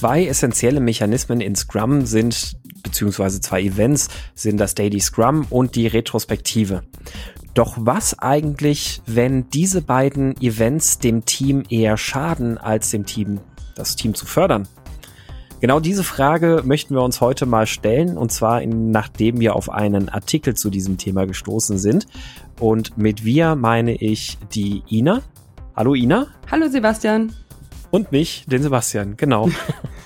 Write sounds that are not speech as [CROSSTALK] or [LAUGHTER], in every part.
Zwei essentielle Mechanismen in Scrum sind, beziehungsweise zwei Events, sind das Daily Scrum und die Retrospektive. Doch was eigentlich, wenn diese beiden Events dem Team eher schaden, als dem Team das Team zu fördern? Genau diese Frage möchten wir uns heute mal stellen, und zwar in, nachdem wir auf einen Artikel zu diesem Thema gestoßen sind. Und mit wir meine ich die Ina. Hallo Ina. Hallo Sebastian. Und mich, den Sebastian, genau.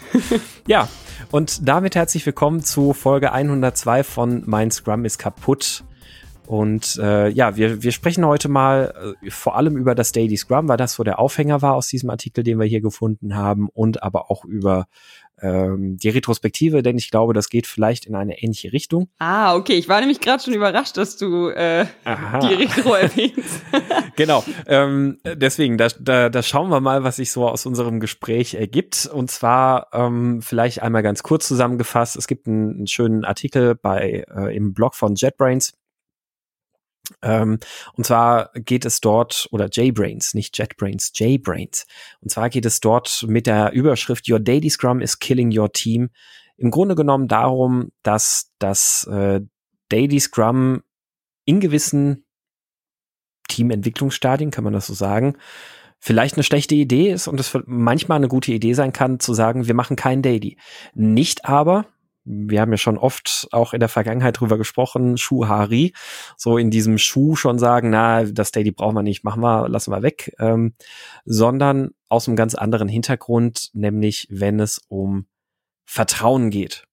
[LAUGHS] ja, und damit herzlich willkommen zu Folge 102 von Mein Scrum ist kaputt. Und äh, ja, wir, wir sprechen heute mal äh, vor allem über das Daily Scrum, weil das so der Aufhänger war aus diesem Artikel, den wir hier gefunden haben, und aber auch über ähm, die Retrospektive, denn ich glaube, das geht vielleicht in eine ähnliche Richtung. Ah, okay. Ich war nämlich gerade schon überrascht, dass du äh, die Retro [LAUGHS] erwähnst. [LAUGHS] genau. Ähm, deswegen, da, da, da schauen wir mal, was sich so aus unserem Gespräch ergibt. Und zwar ähm, vielleicht einmal ganz kurz zusammengefasst. Es gibt einen, einen schönen Artikel bei äh, im Blog von JetBrains ähm, und zwar geht es dort, oder JBrains, nicht JetBrains, JBrains. Und zwar geht es dort mit der Überschrift Your Daily Scrum is Killing Your Team. Im Grunde genommen darum, dass das äh, Daily Scrum in gewissen Teamentwicklungsstadien, kann man das so sagen, vielleicht eine schlechte Idee ist und es manchmal eine gute Idee sein kann, zu sagen, wir machen kein Daily. Nicht aber, wir haben ja schon oft auch in der Vergangenheit drüber gesprochen, Schuhari, so in diesem Schuh schon sagen, na, das Daily brauchen wir nicht, machen wir, lassen wir weg, ähm, sondern aus einem ganz anderen Hintergrund, nämlich wenn es um Vertrauen geht.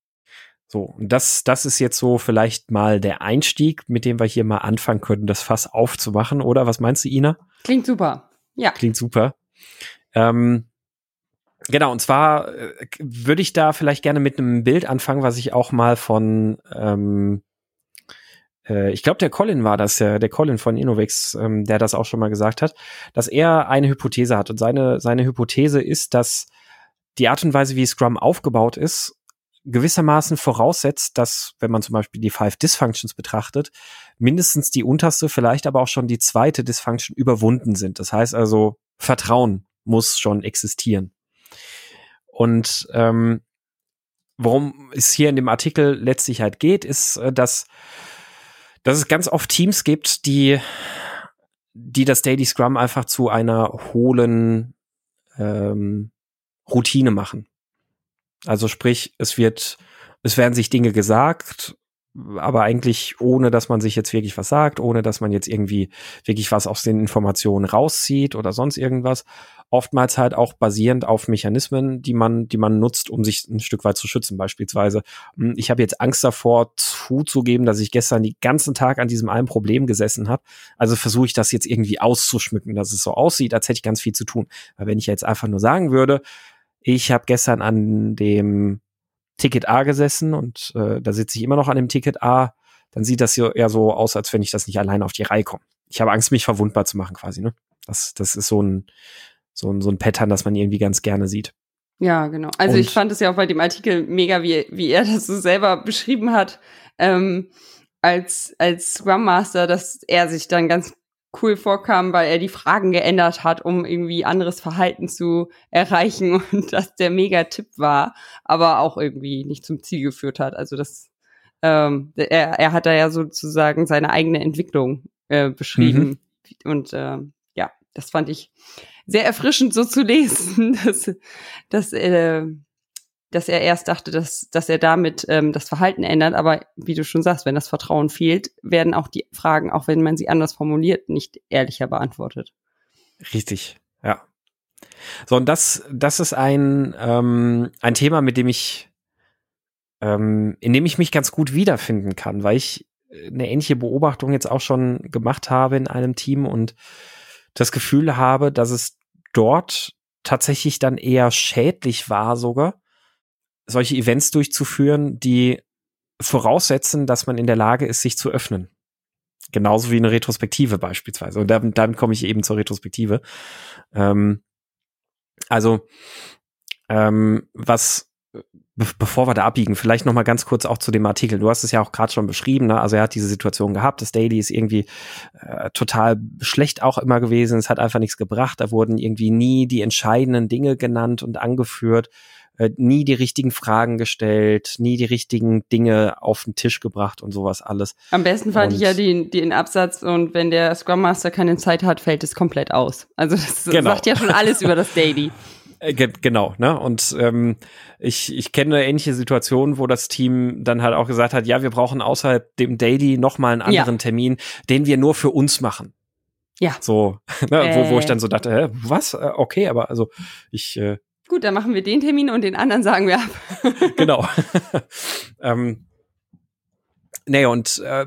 So, und das, das ist jetzt so vielleicht mal der Einstieg, mit dem wir hier mal anfangen könnten, das Fass aufzumachen, oder? Was meinst du, Ina? Klingt super. Ja. Klingt super. Ähm, Genau, und zwar äh, würde ich da vielleicht gerne mit einem Bild anfangen, was ich auch mal von, ähm, äh, ich glaube, der Colin war das, der, der Colin von Innovex, ähm, der das auch schon mal gesagt hat, dass er eine Hypothese hat. Und seine, seine Hypothese ist, dass die Art und Weise, wie Scrum aufgebaut ist, gewissermaßen voraussetzt, dass, wenn man zum Beispiel die Five Dysfunctions betrachtet, mindestens die unterste, vielleicht aber auch schon die zweite Dysfunction überwunden sind. Das heißt also, Vertrauen muss schon existieren. Und ähm, worum es hier in dem Artikel letztlich halt geht, ist, äh, dass, dass es ganz oft Teams gibt, die, die das Daily Scrum einfach zu einer hohlen ähm, Routine machen. Also sprich, es wird, es werden sich Dinge gesagt, aber eigentlich ohne, dass man sich jetzt wirklich was sagt, ohne dass man jetzt irgendwie wirklich was aus den Informationen rauszieht oder sonst irgendwas oftmals halt auch basierend auf Mechanismen, die man, die man nutzt, um sich ein Stück weit zu schützen. Beispielsweise, hm, ich habe jetzt Angst davor, zuzugeben, dass ich gestern den ganzen Tag an diesem einen Problem gesessen habe. Also versuche ich das jetzt irgendwie auszuschmücken, dass es so aussieht, als hätte ich ganz viel zu tun. Weil wenn ich jetzt einfach nur sagen würde, ich habe gestern an dem Ticket A gesessen und äh, da sitze ich immer noch an dem Ticket A, dann sieht das ja eher so aus, als wenn ich das nicht alleine auf die Reihe komme. Ich habe Angst, mich verwundbar zu machen, quasi, ne? Das, das ist so ein, so ein, so ein Pattern, das man irgendwie ganz gerne sieht. Ja, genau. Also und ich fand es ja auch bei dem Artikel mega, wie, wie er das so selber beschrieben hat, ähm, als, als Scrum Master, dass er sich dann ganz cool vorkam, weil er die Fragen geändert hat, um irgendwie anderes Verhalten zu erreichen [LAUGHS] und dass der mega Tipp war, aber auch irgendwie nicht zum Ziel geführt hat. Also das, ähm, er, er hat da ja sozusagen seine eigene Entwicklung äh, beschrieben. Mhm. Und äh, ja, das fand ich sehr erfrischend so zu lesen, [LAUGHS] dass, dass, äh, dass er erst dachte, dass, dass er damit ähm, das Verhalten ändert. Aber wie du schon sagst, wenn das Vertrauen fehlt, werden auch die Fragen, auch wenn man sie anders formuliert, nicht ehrlicher beantwortet. Richtig, ja. So, und das, das ist ein, ähm, ein Thema, mit dem ich, ähm, in dem ich mich ganz gut wiederfinden kann, weil ich eine ähnliche Beobachtung jetzt auch schon gemacht habe in einem Team und das Gefühl habe, dass es dort tatsächlich dann eher schädlich war sogar, solche Events durchzuführen, die voraussetzen, dass man in der Lage ist, sich zu öffnen. Genauso wie eine Retrospektive beispielsweise. Und damit, damit komme ich eben zur Retrospektive. Ähm, also, ähm, was be bevor wir da abbiegen, vielleicht noch mal ganz kurz auch zu dem Artikel. Du hast es ja auch gerade schon beschrieben. Ne? Also er hat diese Situation gehabt. Das Daily ist irgendwie äh, total schlecht auch immer gewesen. Es hat einfach nichts gebracht. Da wurden irgendwie nie die entscheidenden Dinge genannt und angeführt. Äh, nie die richtigen Fragen gestellt, nie die richtigen Dinge auf den Tisch gebracht und sowas alles. Am besten fand und, ich ja den, den Absatz und wenn der Scrum Master keine Zeit hat, fällt es komplett aus. Also das [LAUGHS] genau. sagt ja schon alles über das Daily. [LAUGHS] Äh, genau, ne? Und ähm, ich, ich kenne ähnliche Situation, wo das Team dann halt auch gesagt hat, ja, wir brauchen außerhalb dem Daily nochmal einen anderen ja. Termin, den wir nur für uns machen. Ja. So, [LAUGHS] ne, äh. wo, wo ich dann so dachte, hä, was? Äh, okay, aber also ich. Äh, Gut, dann machen wir den Termin und den anderen sagen wir ab. [LAUGHS] genau. [LAUGHS] ähm, Nee, und äh,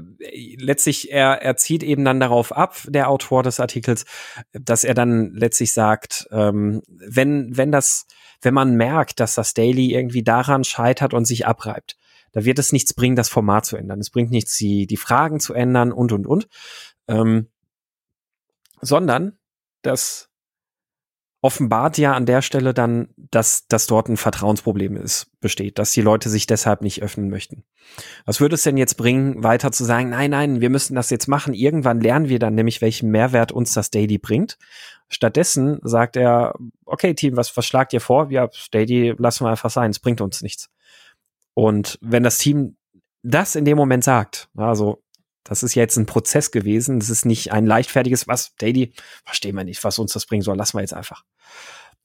letztlich, er, er zieht eben dann darauf ab, der Autor des Artikels, dass er dann letztlich sagt, ähm, wenn, wenn das, wenn man merkt, dass das Daily irgendwie daran scheitert und sich abreibt, da wird es nichts bringen, das Format zu ändern. Es bringt nichts, die, die Fragen zu ändern und, und, und. Ähm, sondern das offenbart ja an der Stelle dann, dass, dass dort ein Vertrauensproblem ist, besteht, dass die Leute sich deshalb nicht öffnen möchten. Was würde es denn jetzt bringen, weiter zu sagen, nein, nein, wir müssen das jetzt machen. Irgendwann lernen wir dann nämlich, welchen Mehrwert uns das Daily bringt. Stattdessen sagt er, okay, Team, was, was schlagt ihr vor? Ja, Daily lassen wir einfach sein, es bringt uns nichts. Und wenn das Team das in dem Moment sagt, also das ist jetzt ein Prozess gewesen. Das ist nicht ein leichtfertiges, was, Daily, verstehen wir nicht, was uns das bringen soll, lassen wir jetzt einfach.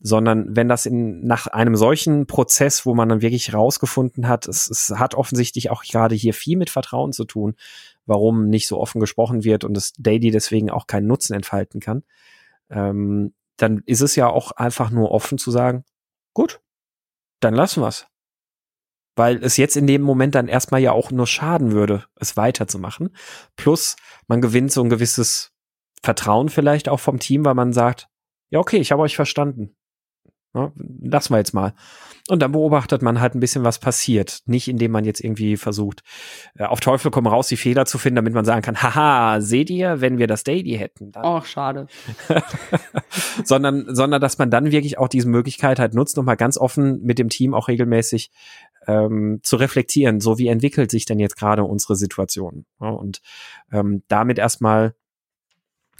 Sondern wenn das in, nach einem solchen Prozess, wo man dann wirklich rausgefunden hat, es, es hat offensichtlich auch gerade hier viel mit Vertrauen zu tun, warum nicht so offen gesprochen wird und das Daily deswegen auch keinen Nutzen entfalten kann, ähm, dann ist es ja auch einfach nur offen zu sagen, gut, dann lassen wir's weil es jetzt in dem Moment dann erstmal ja auch nur schaden würde, es weiterzumachen. Plus, man gewinnt so ein gewisses Vertrauen vielleicht auch vom Team, weil man sagt, ja, okay, ich habe euch verstanden. Ja, lassen wir jetzt mal. Und dann beobachtet man halt ein bisschen, was passiert. Nicht, indem man jetzt irgendwie versucht, äh, auf Teufel komm raus, die Fehler zu finden, damit man sagen kann, haha, seht ihr, wenn wir das Daily hätten. Dann. Oh, schade. [LAUGHS] sondern, sondern, dass man dann wirklich auch diese Möglichkeit halt nutzt, nochmal ganz offen mit dem Team auch regelmäßig ähm, zu reflektieren. So, wie entwickelt sich denn jetzt gerade unsere Situation? Ja, und ähm, damit erstmal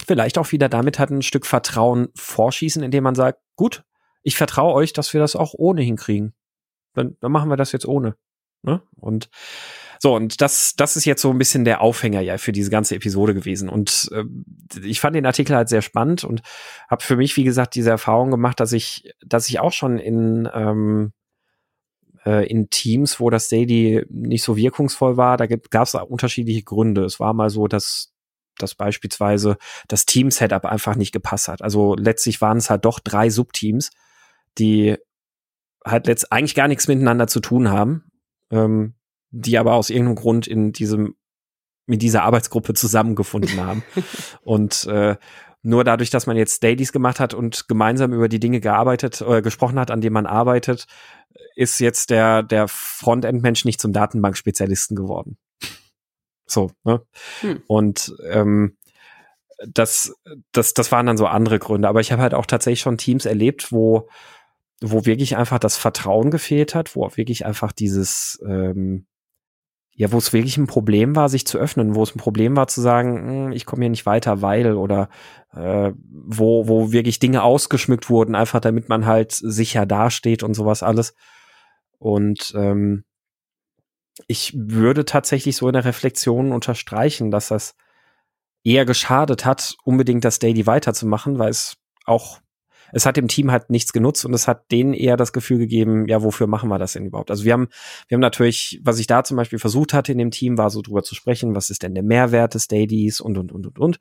vielleicht auch wieder damit halt ein Stück Vertrauen vorschießen, indem man sagt, gut, ich vertraue euch, dass wir das auch ohne hinkriegen. Dann, dann machen wir das jetzt ohne. Ne? Und so, und das, das ist jetzt so ein bisschen der Aufhänger ja für diese ganze Episode gewesen. Und äh, ich fand den Artikel halt sehr spannend und habe für mich, wie gesagt, diese Erfahrung gemacht, dass ich, dass ich auch schon in, ähm, äh, in Teams, wo das Daily nicht so wirkungsvoll war, da gab es unterschiedliche Gründe. Es war mal so, dass dass beispielsweise das Team-Setup einfach nicht gepasst hat. Also letztlich waren es halt doch drei Subteams, die halt letzt eigentlich gar nichts miteinander zu tun haben, ähm, die aber aus irgendeinem Grund in diesem mit dieser Arbeitsgruppe zusammengefunden haben. [LAUGHS] und äh, nur dadurch, dass man jetzt Dailies gemacht hat und gemeinsam über die Dinge gearbeitet oder gesprochen hat, an denen man arbeitet, ist jetzt der, der Frontend-Mensch nicht zum Datenbankspezialisten geworden. So, ne? Hm. Und ähm, das, das, das waren dann so andere Gründe. Aber ich habe halt auch tatsächlich schon Teams erlebt, wo wo wirklich einfach das Vertrauen gefehlt hat, wo auch wirklich einfach dieses, ähm, ja, wo es wirklich ein Problem war, sich zu öffnen, wo es ein Problem war zu sagen, hm, ich komme hier nicht weiter, weil oder äh, wo, wo wirklich Dinge ausgeschmückt wurden, einfach damit man halt sicher dasteht und sowas alles. Und ähm, ich würde tatsächlich so in der Reflexion unterstreichen, dass das eher geschadet hat, unbedingt das Daily weiterzumachen, weil es auch es hat dem Team halt nichts genutzt und es hat denen eher das Gefühl gegeben, ja, wofür machen wir das denn überhaupt? Also wir haben, wir haben natürlich, was ich da zum Beispiel versucht hatte in dem Team, war so drüber zu sprechen, was ist denn der Mehrwert des Dailies und, und, und, und, und.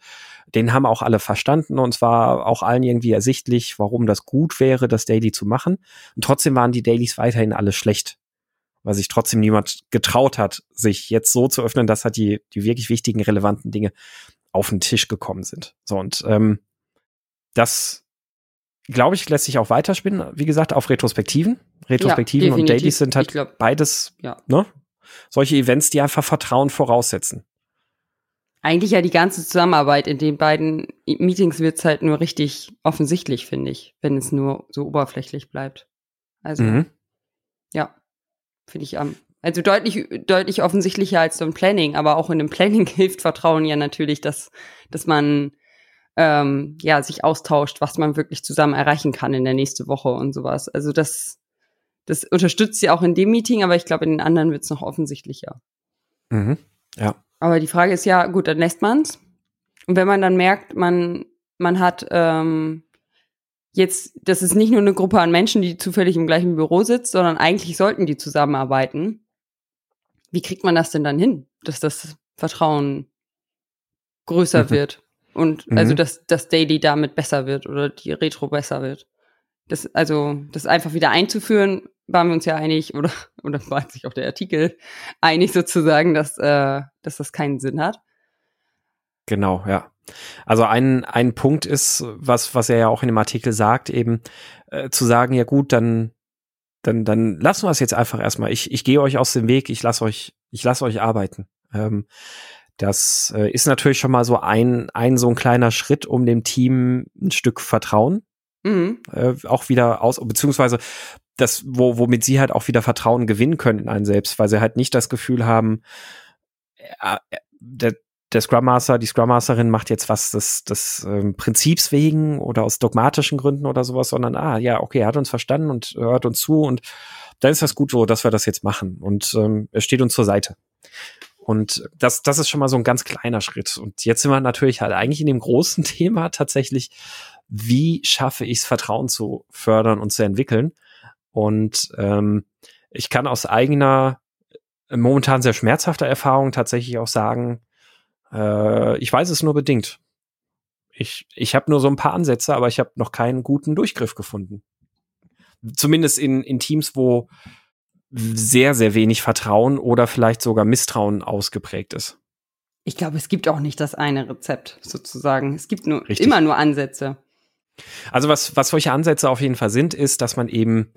Den haben auch alle verstanden und es war auch allen irgendwie ersichtlich, warum das gut wäre, das Daily zu machen. Und trotzdem waren die Dailies weiterhin alle schlecht weil sich trotzdem niemand getraut hat, sich jetzt so zu öffnen, dass halt die, die wirklich wichtigen, relevanten Dinge auf den Tisch gekommen sind. So, und ähm, das glaube ich, lässt sich auch weiterspinnen. Wie gesagt, auf Retrospektiven. Retrospektiven ja, und Dailies sind halt glaub, beides ja. ne? solche Events, die einfach Vertrauen voraussetzen. Eigentlich ja die ganze Zusammenarbeit in den beiden Meetings wird es halt nur richtig offensichtlich, finde ich, wenn es nur so oberflächlich bleibt. Also, mhm. ja, finde ich am. also deutlich, deutlich offensichtlicher als so ein Planning, aber auch in einem [LAUGHS] Planning hilft Vertrauen ja natürlich, dass, dass man ähm, ja, sich austauscht, was man wirklich zusammen erreichen kann in der nächsten Woche und sowas. Also das, das unterstützt sie auch in dem Meeting, aber ich glaube, in den anderen wird es noch offensichtlicher. Mhm. Ja. Aber die Frage ist ja, gut, dann lässt man's. Und wenn man dann merkt, man, man hat ähm, jetzt, das ist nicht nur eine Gruppe an Menschen, die zufällig im gleichen Büro sitzt, sondern eigentlich sollten die zusammenarbeiten. Wie kriegt man das denn dann hin, dass das Vertrauen größer mhm. wird? Und also, mhm. also, dass das Daily damit besser wird oder die Retro besser wird. Das, also, das einfach wieder einzuführen, waren wir uns ja einig, [LAUGHS] oder, oder war sich auch der Artikel einig sozusagen, dass, äh, dass das keinen Sinn hat. Genau, ja. Also ein, ein Punkt ist, was, was er ja auch in dem Artikel sagt, eben äh, zu sagen, ja gut, dann, dann, dann lassen wir es jetzt einfach erstmal. Ich, ich gehe euch aus dem Weg, ich lasse euch, ich lasse euch arbeiten. Ähm, das äh, ist natürlich schon mal so ein, ein so ein kleiner Schritt, um dem Team ein Stück Vertrauen mhm. äh, auch wieder aus, beziehungsweise das, wo, womit sie halt auch wieder Vertrauen gewinnen können in einen selbst, weil sie halt nicht das Gefühl haben, äh, äh der, der Scrum Master, die Scrum Masterin macht jetzt was des, des ähm, Prinzips wegen oder aus dogmatischen Gründen oder sowas, sondern ah, ja, okay, er hat uns verstanden und hört uns zu und dann ist das gut so, dass wir das jetzt machen und ähm, er steht uns zur Seite. Und das, das ist schon mal so ein ganz kleiner Schritt. Und jetzt sind wir natürlich halt eigentlich in dem großen [LAUGHS] Thema tatsächlich, wie schaffe ich es, Vertrauen zu fördern und zu entwickeln? Und ähm, ich kann aus eigener, momentan sehr schmerzhafter Erfahrung tatsächlich auch sagen, äh, ich weiß es nur bedingt. Ich, ich habe nur so ein paar Ansätze, aber ich habe noch keinen guten Durchgriff gefunden. Zumindest in, in Teams, wo sehr, sehr wenig Vertrauen oder vielleicht sogar Misstrauen ausgeprägt ist. Ich glaube, es gibt auch nicht das eine Rezept sozusagen. Es gibt nur Richtig. immer nur Ansätze. Also was, was solche Ansätze auf jeden Fall sind, ist, dass man eben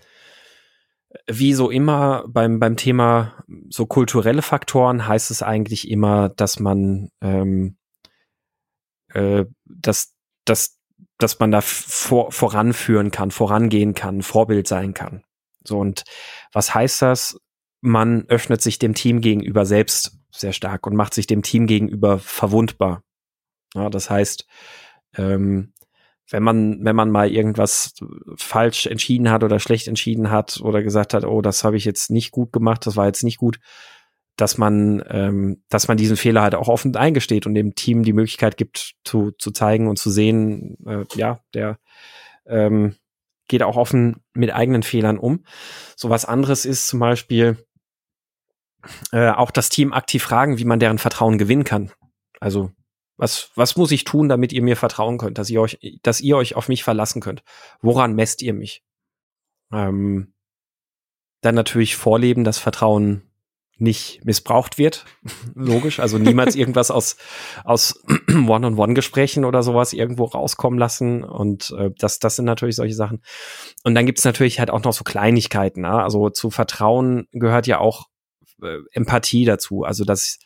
wie so immer beim, beim Thema so kulturelle Faktoren heißt es eigentlich immer, dass man ähm, äh, dass, dass, dass man da vor, voranführen kann, vorangehen kann, Vorbild sein kann. So, und was heißt das? Man öffnet sich dem Team gegenüber selbst sehr stark und macht sich dem Team gegenüber verwundbar. Ja, das heißt, ähm, wenn man, wenn man mal irgendwas falsch entschieden hat oder schlecht entschieden hat oder gesagt hat, oh, das habe ich jetzt nicht gut gemacht, das war jetzt nicht gut, dass man, ähm, dass man diesen Fehler halt auch offen eingesteht und dem Team die Möglichkeit gibt, zu, zu zeigen und zu sehen, äh, ja, der ähm, geht auch offen mit eigenen Fehlern um. So was anderes ist zum Beispiel äh, auch das Team aktiv fragen, wie man deren Vertrauen gewinnen kann. Also was, was muss ich tun, damit ihr mir vertrauen könnt, dass ihr euch, dass ihr euch auf mich verlassen könnt? Woran messt ihr mich? Ähm, dann natürlich vorleben, dass Vertrauen nicht missbraucht wird. [LAUGHS] Logisch. Also niemals irgendwas aus, aus [CLEARS THROAT] One-on-One-Gesprächen oder sowas irgendwo rauskommen lassen. Und äh, das, das sind natürlich solche Sachen. Und dann gibt's natürlich halt auch noch so Kleinigkeiten. Ne? Also zu Vertrauen gehört ja auch äh, Empathie dazu. Also dass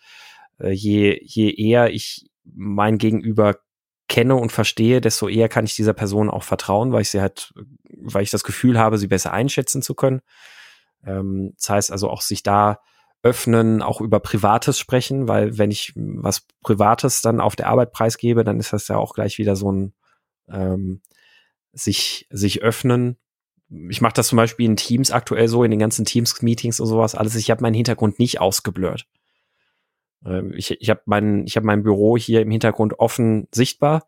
äh, je, je eher ich mein Gegenüber kenne und verstehe, desto eher kann ich dieser Person auch vertrauen, weil ich sie halt, weil ich das Gefühl habe, sie besser einschätzen zu können. Ähm, das heißt also auch sich da öffnen, auch über Privates sprechen, weil wenn ich was Privates dann auf der Arbeit preisgebe, dann ist das ja auch gleich wieder so ein ähm, sich, sich öffnen. Ich mache das zum Beispiel in Teams aktuell so, in den ganzen Teams-Meetings und sowas alles. Ich habe meinen Hintergrund nicht ausgeblurrt. Ähm, ich ich habe mein, ich hab mein Büro hier im Hintergrund offen sichtbar.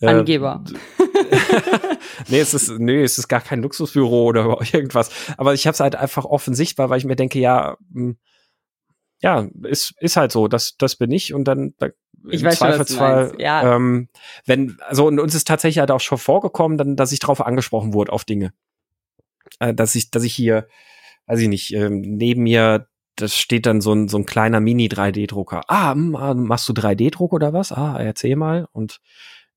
Äh, Angeber. [LAUGHS] nee, es ist, nee, es ist gar kein Luxusbüro oder [LAUGHS] irgendwas. Aber ich habe es halt einfach offen sichtbar, weil ich mir denke, ja, hm, ja, ist, ist halt so, das, das bin ich und dann da, ich im weiß Zweifelsfall, schon, ja. ähm, wenn, also und uns ist tatsächlich halt auch schon vorgekommen, dann, dass ich darauf angesprochen wurde auf Dinge. Äh, dass ich, dass ich hier, weiß ich nicht, ähm, neben mir das steht dann so ein, so ein kleiner Mini-3D-Drucker. Ah, mh, ah, machst du 3D-Druck oder was? Ah, erzähl mal. Und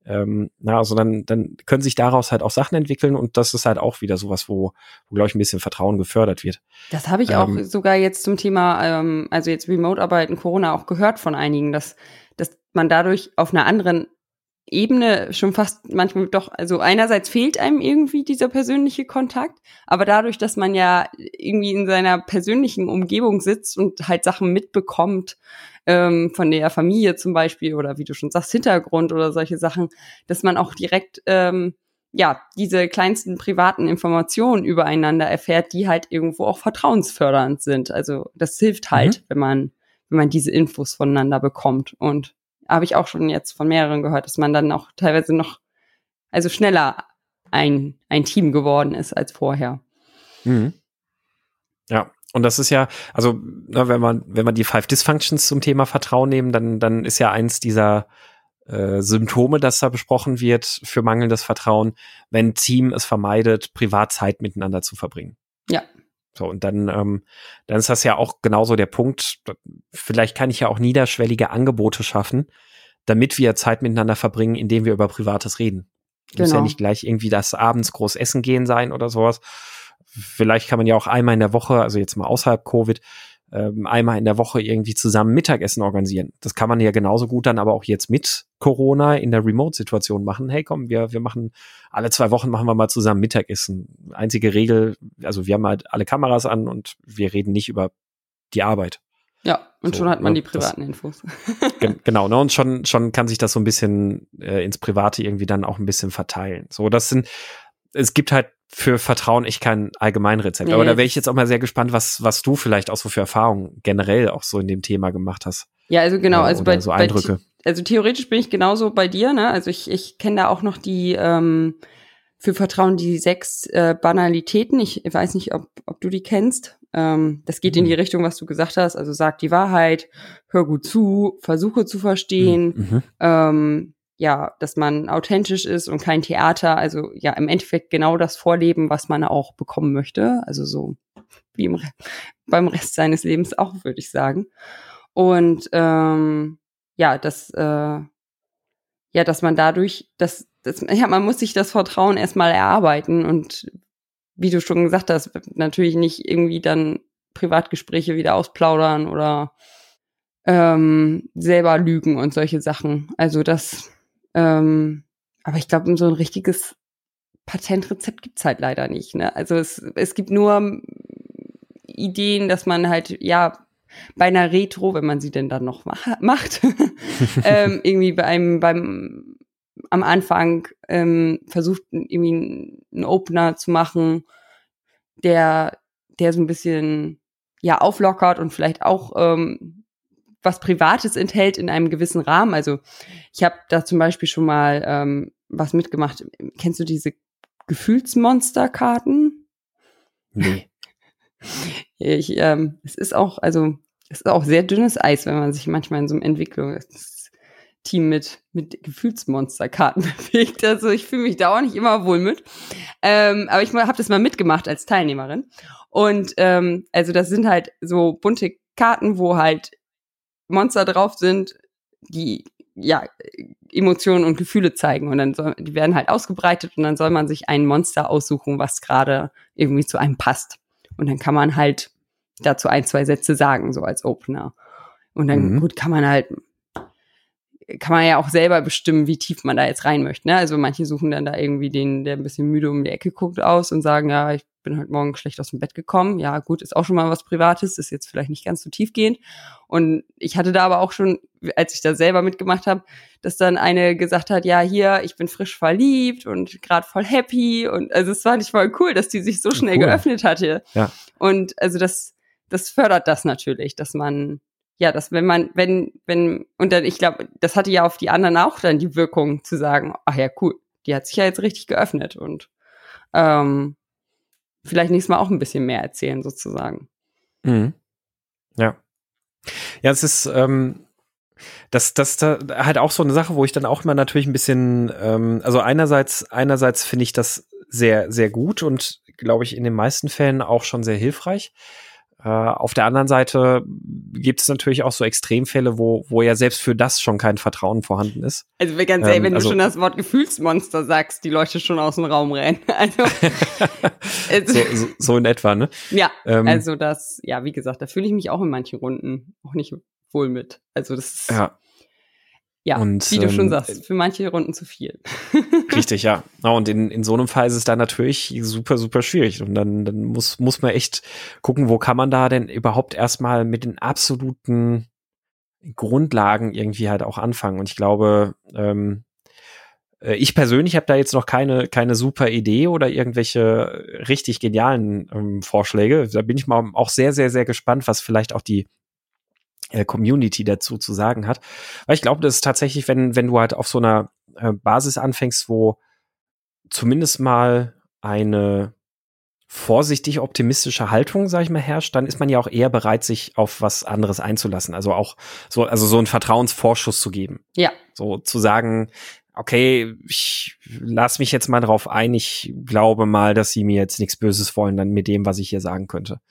ähm, na, also dann, dann können sich daraus halt auch Sachen entwickeln und das ist halt auch wieder sowas, wo, wo glaube ich, ein bisschen Vertrauen gefördert wird. Das habe ich ähm, auch sogar jetzt zum Thema, ähm, also jetzt Remote-Arbeiten, Corona auch gehört von einigen, dass, dass man dadurch auf einer anderen Ebene schon fast manchmal doch, also einerseits fehlt einem irgendwie dieser persönliche Kontakt, aber dadurch, dass man ja irgendwie in seiner persönlichen Umgebung sitzt und halt Sachen mitbekommt, ähm, von der Familie zum Beispiel oder wie du schon sagst, Hintergrund oder solche Sachen, dass man auch direkt ähm, ja, diese kleinsten privaten Informationen übereinander erfährt, die halt irgendwo auch vertrauensfördernd sind. Also das hilft halt, mhm. wenn man, wenn man diese Infos voneinander bekommt. Und habe ich auch schon jetzt von mehreren gehört, dass man dann auch teilweise noch, also schneller ein, ein Team geworden ist als vorher. Mhm. Ja, und das ist ja, also wenn man, wenn man die Five Dysfunctions zum Thema Vertrauen nehmen, dann, dann ist ja eins dieser äh, Symptome, das da besprochen wird für mangelndes Vertrauen, wenn Team es vermeidet, Privatzeit miteinander zu verbringen. So, und dann, ähm, dann ist das ja auch genauso der Punkt. Vielleicht kann ich ja auch niederschwellige Angebote schaffen, damit wir Zeit miteinander verbringen, indem wir über Privates reden. Genau. Muss ja genau. nicht gleich irgendwie das abends groß essen gehen sein oder sowas. Vielleicht kann man ja auch einmal in der Woche, also jetzt mal außerhalb Covid, ähm, einmal in der Woche irgendwie zusammen Mittagessen organisieren. Das kann man ja genauso gut dann aber auch jetzt mit Corona in der Remote-Situation machen. Hey, komm, wir, wir machen alle zwei Wochen machen wir mal zusammen Mittagessen. Einzige Regel, also wir haben halt alle Kameras an und wir reden nicht über die Arbeit. Ja, und so, schon hat man ne, die privaten das, Infos. [LAUGHS] genau, ne, und schon, schon kann sich das so ein bisschen äh, ins Private irgendwie dann auch ein bisschen verteilen. So, das sind, es gibt halt für Vertrauen echt kein Allgemeinrezept. Nee. Aber da wäre ich jetzt auch mal sehr gespannt, was, was du vielleicht auch so für Erfahrungen generell auch so in dem Thema gemacht hast. Ja, also genau, also bei, so Eindrücke. Bei, also theoretisch bin ich genauso bei dir, ne? Also ich, ich kenne da auch noch die ähm, für Vertrauen die sechs äh, Banalitäten. Ich weiß nicht, ob, ob du die kennst. Ähm, das geht in die mhm. Richtung, was du gesagt hast. Also sag die Wahrheit, hör gut zu, versuche zu verstehen, mhm. mhm. ähm, ja, dass man authentisch ist und kein Theater, also ja, im Endeffekt genau das Vorleben, was man auch bekommen möchte, also so wie im, [LAUGHS] beim Rest seines Lebens auch, würde ich sagen. Und ähm, ja, das, äh, ja, dass man dadurch, dass, dass, ja, man muss sich das Vertrauen erstmal erarbeiten und wie du schon gesagt hast, natürlich nicht irgendwie dann Privatgespräche wieder ausplaudern oder ähm, selber lügen und solche Sachen. Also das ähm, aber ich glaube, so ein richtiges Patentrezept gibt's halt leider nicht. Ne? Also es, es gibt nur Ideen, dass man halt, ja, bei einer Retro, wenn man sie denn dann noch [LAUGHS] macht, [LAUGHS] ähm, irgendwie bei einem, beim, am Anfang ähm, versucht, irgendwie einen Opener zu machen, der, der so ein bisschen, ja, auflockert und vielleicht auch ähm, was Privates enthält in einem gewissen Rahmen. Also ich habe da zum Beispiel schon mal ähm, was mitgemacht. Kennst du diese Gefühlsmonsterkarten? Nee. [LAUGHS] Ich, ähm, es ist auch, also es ist auch sehr dünnes Eis, wenn man sich manchmal in so einem Entwicklungsteam mit, mit Gefühlsmonsterkarten [LAUGHS] bewegt. Also ich fühle mich da auch nicht immer wohl mit. Ähm, aber ich habe das mal mitgemacht als Teilnehmerin. Und ähm, also das sind halt so bunte Karten, wo halt Monster drauf sind, die ja Emotionen und Gefühle zeigen. Und dann soll, die werden halt ausgebreitet und dann soll man sich ein Monster aussuchen, was gerade irgendwie zu einem passt. Und dann kann man halt dazu ein zwei Sätze sagen so als Opener. Und dann mhm. gut kann man halt kann man ja auch selber bestimmen, wie tief man da jetzt rein möchte. Ne? Also manche suchen dann da irgendwie den, der ein bisschen müde um die Ecke guckt, aus und sagen, ja, ich bin heute Morgen schlecht aus dem Bett gekommen. Ja, gut, ist auch schon mal was Privates, ist jetzt vielleicht nicht ganz so tiefgehend. Und ich hatte da aber auch schon, als ich da selber mitgemacht habe, dass dann eine gesagt hat, ja, hier, ich bin frisch verliebt und gerade voll happy. Und also es war nicht voll cool, dass die sich so schnell cool. geöffnet hatte. Ja. Und also das, das fördert das natürlich, dass man ja, dass wenn man, wenn, wenn, und dann, ich glaube, das hatte ja auf die anderen auch dann die Wirkung zu sagen, ach ja, cool, die hat sich ja jetzt richtig geöffnet und ähm, vielleicht nächstes Mal auch ein bisschen mehr erzählen, sozusagen. Mhm. Ja. Ja, es ist, ähm, das, das da halt auch so eine Sache, wo ich dann auch immer natürlich ein bisschen, ähm, also einerseits, einerseits finde ich das sehr, sehr gut und glaube ich in den meisten Fällen auch schon sehr hilfreich. Äh, auf der anderen Seite gibt es natürlich auch so Extremfälle, wo, wo ja selbst für das schon kein Vertrauen vorhanden ist. Also ganz ehrlich, ähm, wenn also, du schon das Wort Gefühlsmonster sagst, die Leute schon aus dem Raum rennen. [LAUGHS] Also, [LAUGHS] so, so, so, in etwa, ne? Ja, ähm, also das, ja, wie gesagt, da fühle ich mich auch in manchen Runden auch nicht wohl mit. Also das ist, ja. Ja, und, wie du schon ähm, sagst, für manche Runden zu viel. [LAUGHS] Richtig, ja. Und in, in so einem Fall ist es dann natürlich super, super schwierig. Und dann, dann muss, muss man echt gucken, wo kann man da denn überhaupt erstmal mit den absoluten Grundlagen irgendwie halt auch anfangen. Und ich glaube, ähm, äh, ich persönlich habe da jetzt noch keine, keine super Idee oder irgendwelche richtig genialen ähm, Vorschläge. Da bin ich mal auch sehr, sehr, sehr gespannt, was vielleicht auch die Community dazu zu sagen hat. Weil ich glaube, das ist tatsächlich, wenn, wenn du halt auf so einer äh, Basis anfängst, wo zumindest mal eine vorsichtig optimistische Haltung, sag ich mal, herrscht, dann ist man ja auch eher bereit, sich auf was anderes einzulassen. Also auch so, also so einen Vertrauensvorschuss zu geben. Ja. So zu sagen, okay, ich lass mich jetzt mal drauf ein, ich glaube mal, dass sie mir jetzt nichts Böses wollen, dann mit dem, was ich hier sagen könnte.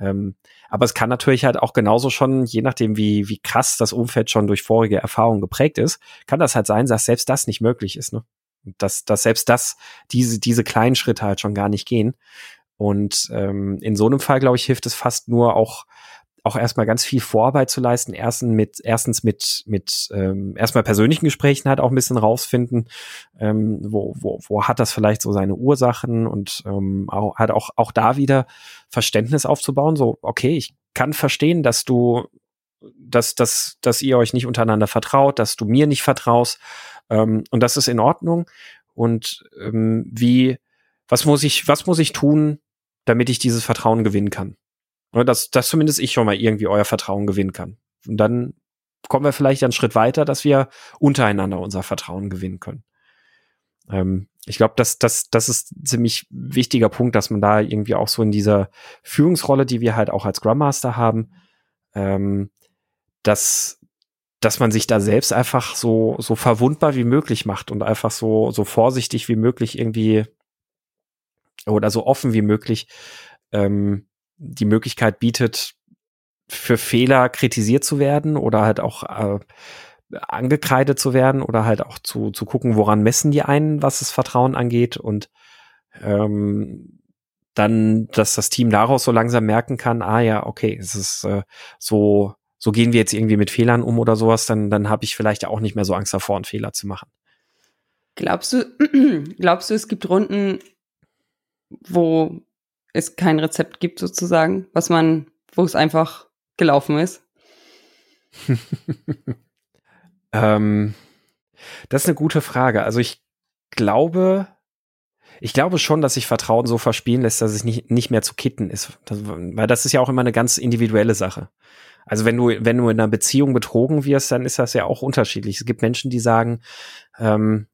Ähm, aber es kann natürlich halt auch genauso schon, je nachdem, wie, wie krass das Umfeld schon durch vorige Erfahrungen geprägt ist, kann das halt sein, dass selbst das nicht möglich ist, ne? Dass, dass selbst das, diese, diese kleinen Schritte halt schon gar nicht gehen. Und ähm, in so einem Fall, glaube ich, hilft es fast nur auch, auch erstmal ganz viel Vorarbeit zu leisten. Erstens mit, erstens mit, mit ähm, erstmal persönlichen Gesprächen halt auch ein bisschen rausfinden, ähm, wo, wo, wo hat das vielleicht so seine Ursachen und ähm, auch, halt auch, auch da wieder Verständnis aufzubauen. So, okay, ich kann verstehen, dass du, dass, dass, dass ihr euch nicht untereinander vertraut, dass du mir nicht vertraust. Ähm, und das ist in Ordnung. Und ähm, wie, was muss ich, was muss ich tun, damit ich dieses Vertrauen gewinnen kann. Oder dass, dass zumindest ich schon mal irgendwie euer Vertrauen gewinnen kann. Und dann kommen wir vielleicht einen Schritt weiter, dass wir untereinander unser Vertrauen gewinnen können. Ähm, ich glaube, das, das, das ist ein ziemlich wichtiger Punkt, dass man da irgendwie auch so in dieser Führungsrolle, die wir halt auch als Scrum Master haben, ähm, dass, dass man sich da selbst einfach so, so verwundbar wie möglich macht und einfach so, so vorsichtig wie möglich irgendwie oder so offen wie möglich ähm, die Möglichkeit bietet, für Fehler kritisiert zu werden oder halt auch äh, angekreidet zu werden oder halt auch zu, zu gucken, woran messen die einen, was das Vertrauen angeht und ähm, dann, dass das Team daraus so langsam merken kann, ah ja, okay, es ist äh, so, so gehen wir jetzt irgendwie mit Fehlern um oder sowas, dann, dann habe ich vielleicht auch nicht mehr so Angst davor, einen Fehler zu machen. Glaubst du, [CLEARS THROAT] glaubst du, es gibt Runden, wo es kein Rezept gibt sozusagen, was man, wo es einfach gelaufen ist? [LAUGHS] ähm, das ist eine gute Frage. Also ich glaube, ich glaube schon, dass sich Vertrauen so verspielen lässt, dass es nicht, nicht mehr zu kitten ist. Das, weil das ist ja auch immer eine ganz individuelle Sache. Also wenn du, wenn du in einer Beziehung betrogen wirst, dann ist das ja auch unterschiedlich. Es gibt Menschen, die sagen, ähm,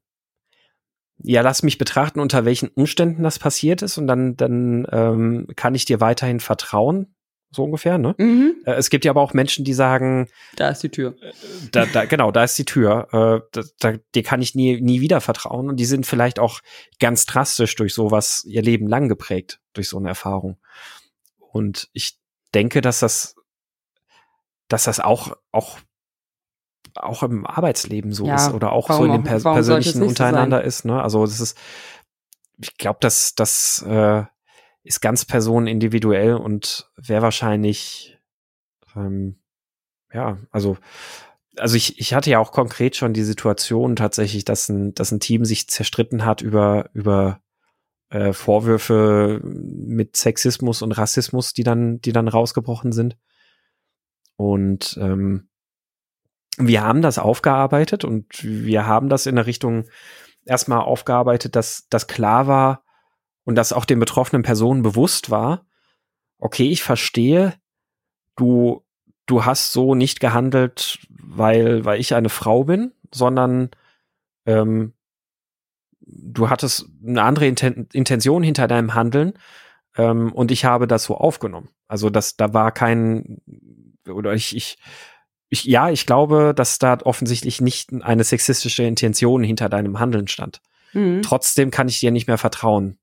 ja, lass mich betrachten, unter welchen Umständen das passiert ist und dann, dann ähm, kann ich dir weiterhin vertrauen, so ungefähr, ne? Mhm. Äh, es gibt ja aber auch Menschen, die sagen, da ist die Tür. Äh, da, da, genau, da ist die Tür. Äh, da, da, dir kann ich nie, nie wieder vertrauen und die sind vielleicht auch ganz drastisch durch sowas ihr Leben lang geprägt, durch so eine Erfahrung. Und ich denke, dass das, dass das auch, auch auch im Arbeitsleben so ja, ist oder auch so in dem per persönlichen untereinander so ist. Ne? Also das ist, ich glaube, dass das äh, ist ganz personenindividuell und wäre wahrscheinlich, ähm, ja, also also ich, ich hatte ja auch konkret schon die Situation tatsächlich, dass ein, dass ein Team sich zerstritten hat über, über äh, Vorwürfe mit Sexismus und Rassismus, die dann, die dann rausgebrochen sind. Und ähm, wir haben das aufgearbeitet und wir haben das in der Richtung erstmal aufgearbeitet, dass das klar war und dass auch den betroffenen Personen bewusst war, okay, ich verstehe, du, du hast so nicht gehandelt, weil, weil ich eine Frau bin, sondern ähm, du hattest eine andere Inten Intention hinter deinem Handeln ähm, und ich habe das so aufgenommen. Also das, da war kein, oder ich, ich ich, ja, ich glaube, dass da offensichtlich nicht eine sexistische Intention hinter deinem Handeln stand. Mhm. Trotzdem kann ich dir nicht mehr vertrauen.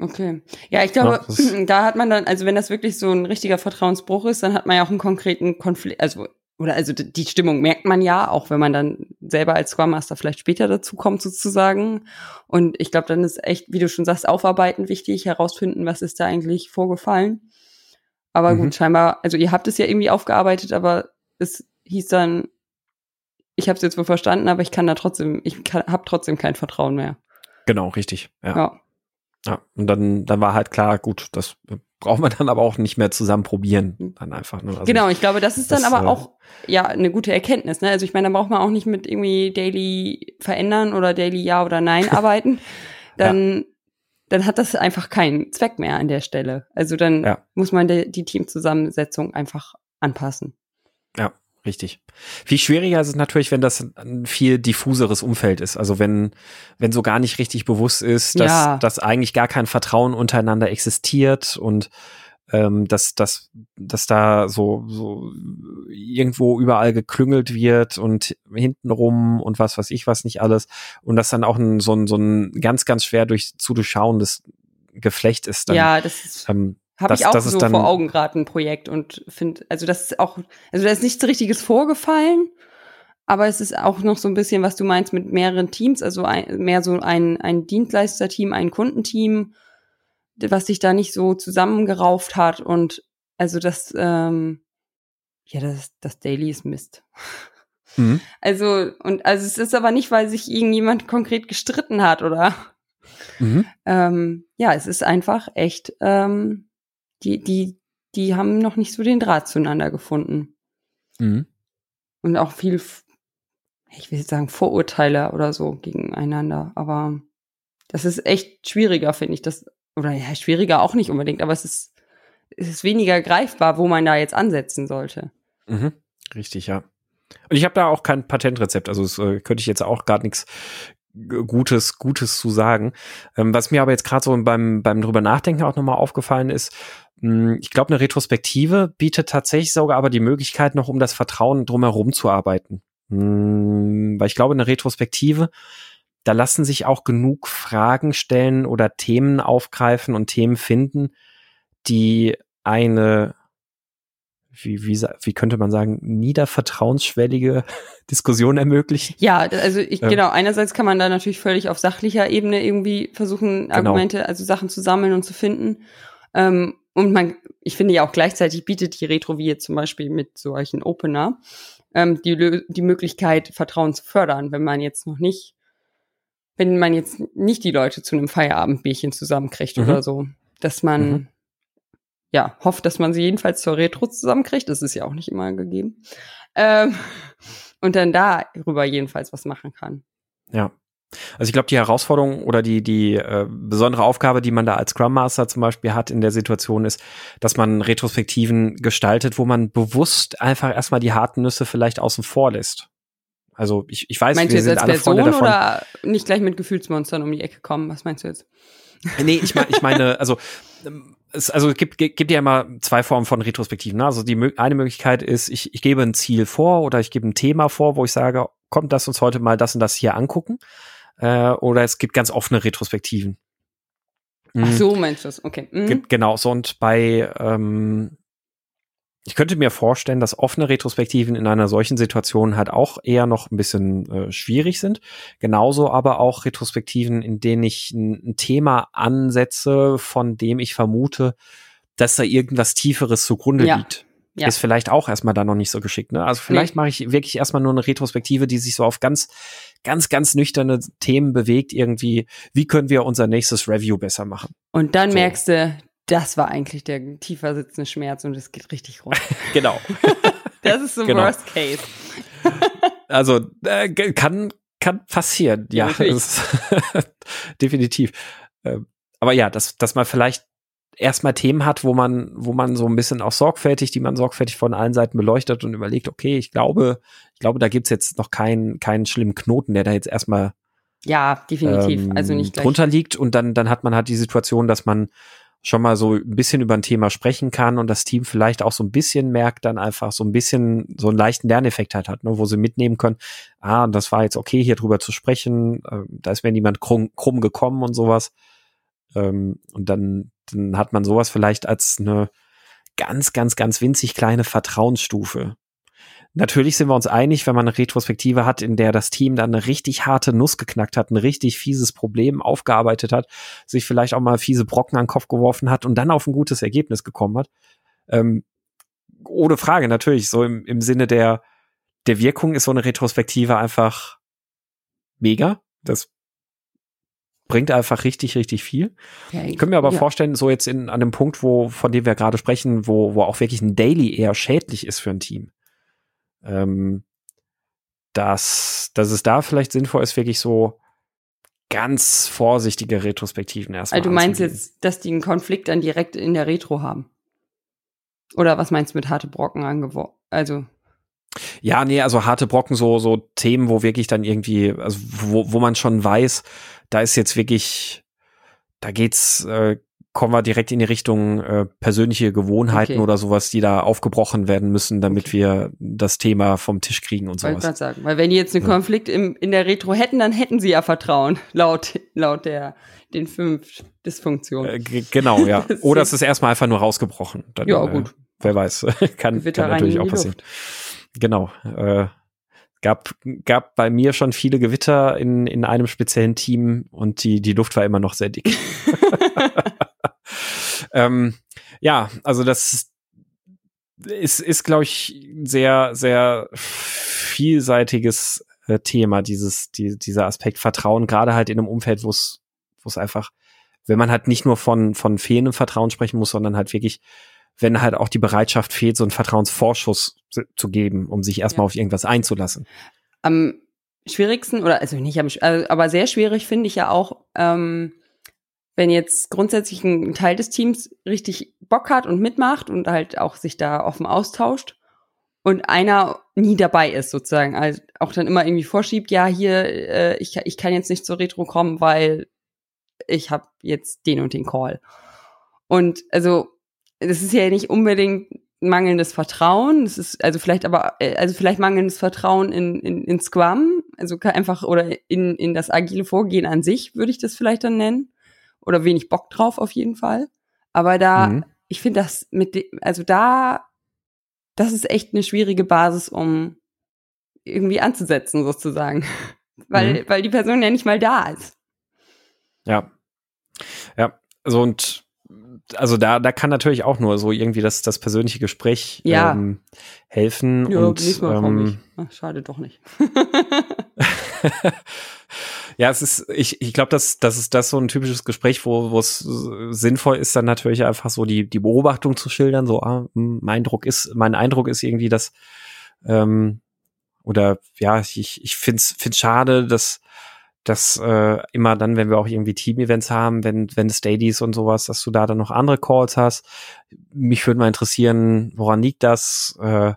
Okay. Ja, ich glaube, ja, [CLEARS THROAT] da hat man dann, also wenn das wirklich so ein richtiger Vertrauensbruch ist, dann hat man ja auch einen konkreten Konflikt, also oder also die Stimmung merkt man ja, auch wenn man dann selber als Scrum Master vielleicht später dazu kommt sozusagen. Und ich glaube, dann ist echt, wie du schon sagst, aufarbeiten wichtig, herausfinden, was ist da eigentlich vorgefallen. Aber mhm. gut, scheinbar, also ihr habt es ja irgendwie aufgearbeitet, aber es hieß dann, ich habe es jetzt wohl verstanden, aber ich kann da trotzdem, ich habe trotzdem kein Vertrauen mehr. Genau, richtig. Ja. ja. ja. und dann, dann war halt klar, gut, das braucht man [LAUGHS] dann aber auch nicht mehr zusammen probieren. Dann einfach nur. Also genau, ich glaube, das ist dann das, aber äh, auch ja eine gute Erkenntnis. Ne? Also ich meine, da braucht man auch nicht mit irgendwie Daily verändern oder Daily Ja oder Nein [LAUGHS] arbeiten. Dann, ja. dann hat das einfach keinen Zweck mehr an der Stelle. Also dann ja. muss man de, die Teamzusammensetzung einfach anpassen. Ja, Richtig. Viel schwieriger ist es natürlich, wenn das ein viel diffuseres Umfeld ist. Also wenn, wenn so gar nicht richtig bewusst ist, dass, ja. dass eigentlich gar kein Vertrauen untereinander existiert und ähm, dass, dass, dass da so, so irgendwo überall geklüngelt wird und hintenrum und was weiß ich was nicht alles. Und das dann auch ein, so, ein, so ein ganz, ganz schwer durch, zu durchschauendes Geflecht ist. Dann, ja, das ist. Ähm, habe ich auch so vor Augen gerade ein Projekt und finde, also das ist auch, also da ist nichts richtiges vorgefallen, aber es ist auch noch so ein bisschen, was du meinst mit mehreren Teams, also ein, mehr so ein, ein Dienstleisterteam, ein Kundenteam, was sich da nicht so zusammengerauft hat und also das, ähm, ja, das, das Daily ist Mist. Mhm. Also, und also es ist aber nicht, weil sich irgendjemand konkret gestritten hat oder mhm. ähm, ja, es ist einfach echt ähm, die, die, die haben noch nicht so den Draht zueinander gefunden. Mhm. Und auch viel, ich will jetzt sagen, Vorurteile oder so gegeneinander. Aber das ist echt schwieriger, finde ich. Das, oder ja, schwieriger auch nicht unbedingt, aber es ist, es ist weniger greifbar, wo man da jetzt ansetzen sollte. Mhm. Richtig, ja. Und ich habe da auch kein Patentrezept, also das, äh, könnte ich jetzt auch gar nichts Gutes, Gutes zu sagen. Ähm, was mir aber jetzt gerade so beim, beim drüber nachdenken auch nochmal aufgefallen ist, hm, ich glaube, eine Retrospektive bietet tatsächlich sogar aber die Möglichkeit, noch um das Vertrauen drumherum zu arbeiten. Hm, weil ich glaube, eine Retrospektive, da lassen sich auch genug Fragen stellen oder Themen aufgreifen und Themen finden, die eine, wie, wie, wie könnte man sagen, niedervertrauensschwellige [LAUGHS] Diskussion ermöglichen. Ja, also ich, ähm, genau, einerseits kann man da natürlich völlig auf sachlicher Ebene irgendwie versuchen, genau. Argumente, genau. also Sachen zu sammeln und zu finden. Ähm, und man, ich finde ja auch gleichzeitig bietet die Retro wie jetzt zum Beispiel mit solchen Opener ähm, die, die Möglichkeit, Vertrauen zu fördern, wenn man jetzt noch nicht, wenn man jetzt nicht die Leute zu einem Feierabendbierchen zusammenkriegt mhm. oder so, dass man mhm. Ja hofft, dass man sie jedenfalls zur Retro zusammenkriegt. Das ist ja auch nicht immer gegeben. Ähm, [LAUGHS] und dann darüber jedenfalls was machen kann. Ja. Also ich glaube, die Herausforderung oder die, die äh, besondere Aufgabe, die man da als Scrum Master zum Beispiel hat in der Situation ist, dass man Retrospektiven gestaltet, wo man bewusst einfach erstmal die harten Nüsse vielleicht außen vor lässt. Also ich, ich weiß, meinst wir du jetzt sind als alle Person Freunde davon. Oder nicht gleich mit Gefühlsmonstern um die Ecke kommen? Was meinst du jetzt? Nee, ich meine, ich meine, also [LAUGHS] es, also es gibt, gibt ja immer zwei Formen von Retrospektiven. Ne? Also die eine Möglichkeit ist, ich, ich gebe ein Ziel vor oder ich gebe ein Thema vor, wo ich sage, kommt, lass uns heute mal das und das hier angucken äh, oder es gibt ganz offene Retrospektiven. Ach so, mhm. meinst du das? Okay. Mhm. Genau, so und bei ähm, ich könnte mir vorstellen, dass offene Retrospektiven in einer solchen Situation halt auch eher noch ein bisschen äh, schwierig sind. Genauso aber auch Retrospektiven, in denen ich ein, ein Thema ansetze, von dem ich vermute, dass da irgendwas Tieferes zugrunde ja. liegt ja. ist vielleicht auch erstmal da noch nicht so geschickt. Ne? Also vielleicht nee. mache ich wirklich erstmal nur eine Retrospektive, die sich so auf ganz, ganz, ganz nüchterne Themen bewegt. Irgendwie, wie können wir unser nächstes Review besser machen? Und dann so. merkst du, das war eigentlich der tiefer sitzende Schmerz und es geht richtig rund. [LAUGHS] genau. [LAUGHS] das ist so genau. Worst Case. [LAUGHS] also äh, kann kann passieren, ja, ja definitiv. Ähm, aber ja, dass dass man vielleicht erstmal Themen hat, wo man, wo man so ein bisschen auch sorgfältig, die man sorgfältig von allen Seiten beleuchtet und überlegt, okay, ich glaube, ich glaube, da gibt's jetzt noch keinen, keinen schlimmen Knoten, der da jetzt erstmal ja, definitiv. Ähm, also nicht gleich. drunter liegt und dann, dann hat man halt die Situation, dass man schon mal so ein bisschen über ein Thema sprechen kann und das Team vielleicht auch so ein bisschen merkt, dann einfach so ein bisschen so einen leichten Lerneffekt halt hat, ne, wo sie mitnehmen können, ah, das war jetzt okay, hier drüber zu sprechen, äh, da ist mir niemand krumm, krumm gekommen und sowas. Ähm, und dann, dann hat man sowas vielleicht als eine ganz, ganz, ganz winzig kleine Vertrauensstufe. Natürlich sind wir uns einig, wenn man eine Retrospektive hat, in der das Team dann eine richtig harte Nuss geknackt hat, ein richtig fieses Problem aufgearbeitet hat, sich vielleicht auch mal fiese Brocken an den Kopf geworfen hat und dann auf ein gutes Ergebnis gekommen hat. Ähm, ohne Frage, natürlich, so im, im Sinne der, der Wirkung ist so eine Retrospektive einfach mega. Das bringt einfach richtig, richtig viel. Ja, ich könnte mir aber ja. vorstellen, so jetzt in, an dem Punkt, wo, von dem wir gerade sprechen, wo, wo auch wirklich ein Daily eher schädlich ist für ein Team, ähm, dass, dass es da vielleicht sinnvoll ist, wirklich so ganz vorsichtige Retrospektiven erstmal. Also du meinst jetzt, dass die einen Konflikt dann direkt in der Retro haben? Oder was meinst du mit harte Brocken angeworfen? Also ja, nee, also harte Brocken, so, so Themen, wo wirklich dann irgendwie, also wo, wo man schon weiß, da ist jetzt wirklich, da geht's, äh, kommen wir direkt in die Richtung äh, persönliche Gewohnheiten okay. oder sowas, die da aufgebrochen werden müssen, damit okay. wir das Thema vom Tisch kriegen und sowas. Wollte sagen, weil wenn die jetzt einen ja. Konflikt im, in der Retro hätten, dann hätten sie ja Vertrauen, [LAUGHS] laut, laut der, den fünf Dysfunktionen. Äh, genau, ja. [LAUGHS] oder es ist erstmal einfach nur rausgebrochen. Dann, ja, gut. Äh, wer weiß, [LAUGHS] kann, kann natürlich auch passieren. Luft genau. Äh, gab, gab bei mir schon viele Gewitter in, in einem speziellen Team und die, die Luft war immer noch sehr dick. Ähm, ja, also das ist, ist glaube ich, sehr, sehr vielseitiges äh, Thema, dieses, die, dieser Aspekt Vertrauen, gerade halt in einem Umfeld, wo es, wo es einfach, wenn man halt nicht nur von, von fehlendem Vertrauen sprechen muss, sondern halt wirklich wenn halt auch die Bereitschaft fehlt, so einen Vertrauensvorschuss zu geben, um sich erstmal ja. auf irgendwas einzulassen. Am schwierigsten, oder also nicht am, also, aber sehr schwierig finde ich ja auch, ähm, wenn jetzt grundsätzlich ein Teil des Teams richtig Bock hat und mitmacht und halt auch sich da offen austauscht und einer nie dabei ist sozusagen, also auch dann immer irgendwie vorschiebt, ja hier, äh, ich, ich kann jetzt nicht zur Retro kommen, weil ich habe jetzt den und den Call. Und also das ist ja nicht unbedingt mangelndes Vertrauen, das ist also vielleicht aber äh, also vielleicht mangelndes Vertrauen in, in, in Scrum, also einfach oder in, in das agile Vorgehen an sich würde ich das vielleicht dann nennen oder wenig Bock drauf auf jeden Fall, aber da mhm. ich finde das mit also da das ist echt eine schwierige Basis, um irgendwie anzusetzen sozusagen, [LAUGHS] weil mhm. weil die Person ja nicht mal da ist. Ja. Ja, also und also da, da kann natürlich auch nur so irgendwie das, das persönliche Gespräch ja. ähm, helfen. Ja, und, ähm, Ach, schade doch nicht. [LAUGHS] [LAUGHS] ja, es ist, ich, ich glaube, dass das ist das so ein typisches Gespräch, wo wo es sinnvoll ist, dann natürlich einfach so die, die Beobachtung zu schildern. So, ah, hm, mein Eindruck ist, mein Eindruck ist irgendwie, dass ähm, oder ja, ich, ich finde es find's schade, dass dass äh, immer dann, wenn wir auch irgendwie Team-Events haben, wenn, wenn es Dailies und sowas, dass du da dann noch andere Calls hast. Mich würde mal interessieren, woran liegt das? Äh,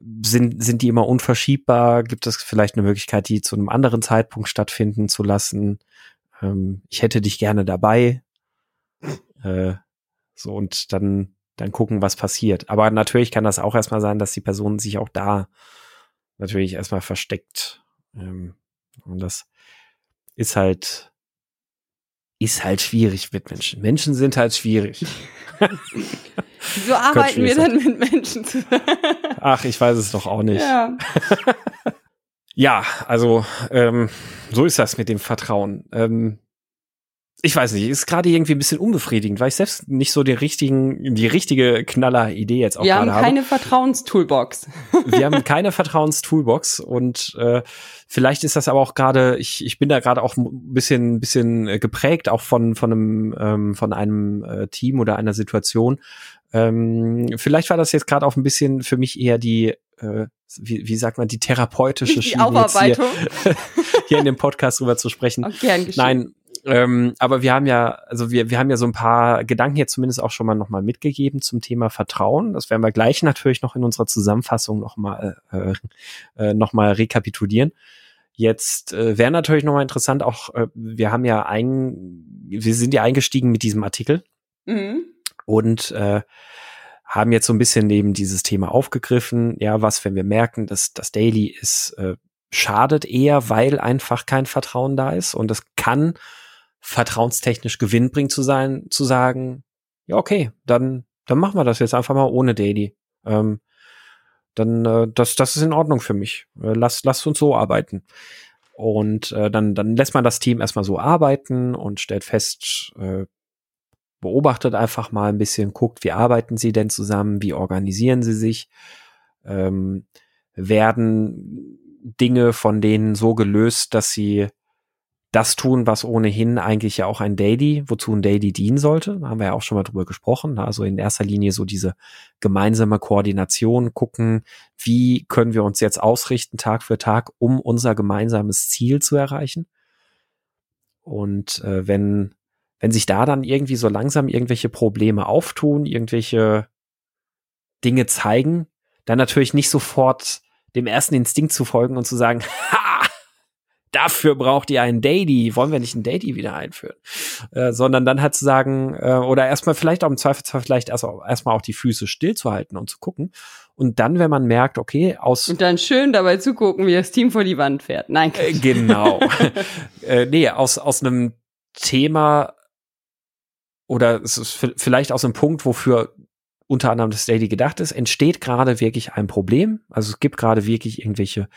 sind, sind die immer unverschiebbar? Gibt es vielleicht eine Möglichkeit, die zu einem anderen Zeitpunkt stattfinden zu lassen? Ähm, ich hätte dich gerne dabei. Äh, so und dann, dann gucken, was passiert. Aber natürlich kann das auch erstmal sein, dass die Person sich auch da natürlich erstmal versteckt. Ähm, und das ist halt, ist halt schwierig mit Menschen. Menschen sind halt schwierig. [LAUGHS] Wieso arbeiten wir dann mit Menschen zusammen? [LAUGHS] Ach, ich weiß es doch auch nicht. Ja, [LAUGHS] ja also ähm, so ist das mit dem Vertrauen. Ähm, ich weiß nicht, ist gerade irgendwie ein bisschen unbefriedigend, weil ich selbst nicht so die richtigen, die richtige Knaller-Idee jetzt auch gerade habe. Wir haben keine Vertrauenstoolbox. [LAUGHS] Wir haben keine Vertrauenstoolbox und äh, vielleicht ist das aber auch gerade, ich, ich bin da gerade auch ein bisschen, bisschen geprägt, auch von, von einem, ähm, von einem äh, Team oder einer Situation. Ähm, vielleicht war das jetzt gerade auch ein bisschen für mich eher die äh, wie, wie sagt man, die therapeutische die Schiene Aufarbeitung. Hier, [LAUGHS] hier in dem Podcast drüber zu sprechen. [LAUGHS] Okay, Nein, ähm, aber wir haben ja, also wir, wir haben ja so ein paar Gedanken jetzt zumindest auch schon mal nochmal mitgegeben zum Thema Vertrauen. Das werden wir gleich natürlich noch in unserer Zusammenfassung nochmal äh, äh, noch rekapitulieren. Jetzt äh, wäre natürlich nochmal interessant, auch äh, wir haben ja ein, wir sind ja eingestiegen mit diesem Artikel mhm. und äh, haben jetzt so ein bisschen neben dieses Thema aufgegriffen. Ja, was, wenn wir merken, dass das Daily ist, äh, schadet eher, weil einfach kein Vertrauen da ist und es kann vertrauenstechnisch gewinnbringend zu sein, zu sagen, ja, okay, dann, dann machen wir das jetzt einfach mal ohne Daily. Ähm, dann, äh, das, das ist in Ordnung für mich. Äh, lass, lass uns so arbeiten. Und äh, dann, dann lässt man das Team erstmal so arbeiten und stellt fest, äh, beobachtet einfach mal ein bisschen, guckt, wie arbeiten sie denn zusammen, wie organisieren sie sich, ähm, werden Dinge von denen so gelöst, dass sie das tun, was ohnehin eigentlich ja auch ein Daily, wozu ein Daily dienen sollte. Da haben wir ja auch schon mal drüber gesprochen. Also in erster Linie so diese gemeinsame Koordination gucken, wie können wir uns jetzt ausrichten Tag für Tag, um unser gemeinsames Ziel zu erreichen. Und äh, wenn, wenn sich da dann irgendwie so langsam irgendwelche Probleme auftun, irgendwelche Dinge zeigen, dann natürlich nicht sofort dem ersten Instinkt zu folgen und zu sagen, [LAUGHS] ha, dafür braucht ihr ein Daily, wollen wir nicht ein Daily wieder einführen, äh, sondern dann halt zu sagen, äh, oder erstmal vielleicht auch im Zweifelsfall vielleicht erst, erstmal auch die Füße stillzuhalten und zu gucken. Und dann, wenn man merkt, okay, aus. Und dann schön dabei zugucken, wie das Team vor die Wand fährt. Nein. Äh, genau. [LAUGHS] äh, nee, aus, aus einem Thema oder es ist vielleicht aus einem Punkt, wofür unter anderem das Daily gedacht ist, entsteht gerade wirklich ein Problem. Also es gibt gerade wirklich irgendwelche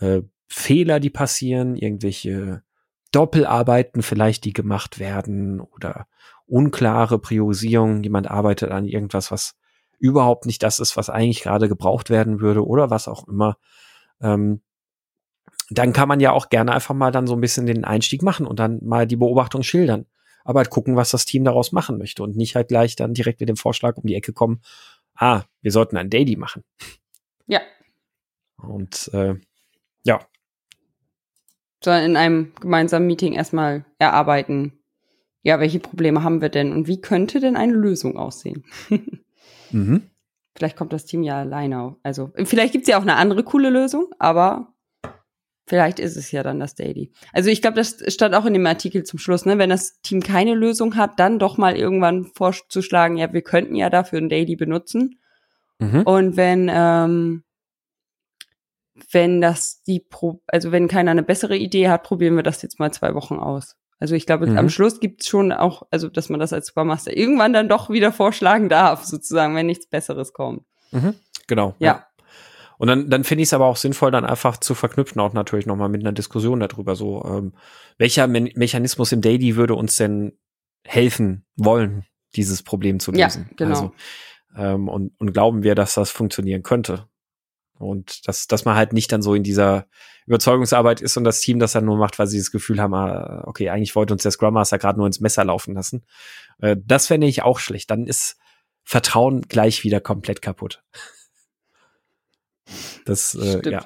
äh, Fehler, die passieren, irgendwelche Doppelarbeiten vielleicht, die gemacht werden oder unklare Priorisierung. Jemand arbeitet an irgendwas, was überhaupt nicht das ist, was eigentlich gerade gebraucht werden würde oder was auch immer. Ähm, dann kann man ja auch gerne einfach mal dann so ein bisschen den Einstieg machen und dann mal die Beobachtung schildern. Aber halt gucken, was das Team daraus machen möchte und nicht halt gleich dann direkt mit dem Vorschlag um die Ecke kommen, ah, wir sollten ein Daily machen. Ja. Und äh, ja, sondern in einem gemeinsamen Meeting erstmal erarbeiten, ja, welche Probleme haben wir denn und wie könnte denn eine Lösung aussehen? [LAUGHS] mhm. Vielleicht kommt das Team ja alleine. Also, vielleicht gibt es ja auch eine andere coole Lösung, aber vielleicht ist es ja dann das Daily. Also ich glaube, das stand auch in dem Artikel zum Schluss, ne? Wenn das Team keine Lösung hat, dann doch mal irgendwann vorzuschlagen, ja, wir könnten ja dafür ein Daily benutzen. Mhm. Und wenn ähm, wenn das die Pro also wenn keiner eine bessere Idee hat, probieren wir das jetzt mal zwei Wochen aus. Also ich glaube, mhm. am Schluss gibt's schon auch, also dass man das als Scrum Master irgendwann dann doch wieder vorschlagen darf, sozusagen, wenn nichts Besseres kommt. Mhm. Genau. Ja. ja. Und dann, dann finde ich es aber auch sinnvoll, dann einfach zu verknüpfen, auch natürlich nochmal mit einer Diskussion darüber, so, ähm, welcher Me Mechanismus im Daily würde uns denn helfen wollen, dieses Problem zu lösen? Ja, genau. Also, ähm, und, und glauben wir, dass das funktionieren könnte? Und dass, dass man halt nicht dann so in dieser Überzeugungsarbeit ist und das Team das dann nur macht, weil sie das Gefühl haben, ah, okay, eigentlich wollte uns der Scrum Master gerade nur ins Messer laufen lassen. Äh, das fände ich auch schlecht. Dann ist Vertrauen gleich wieder komplett kaputt. Das, äh, ja.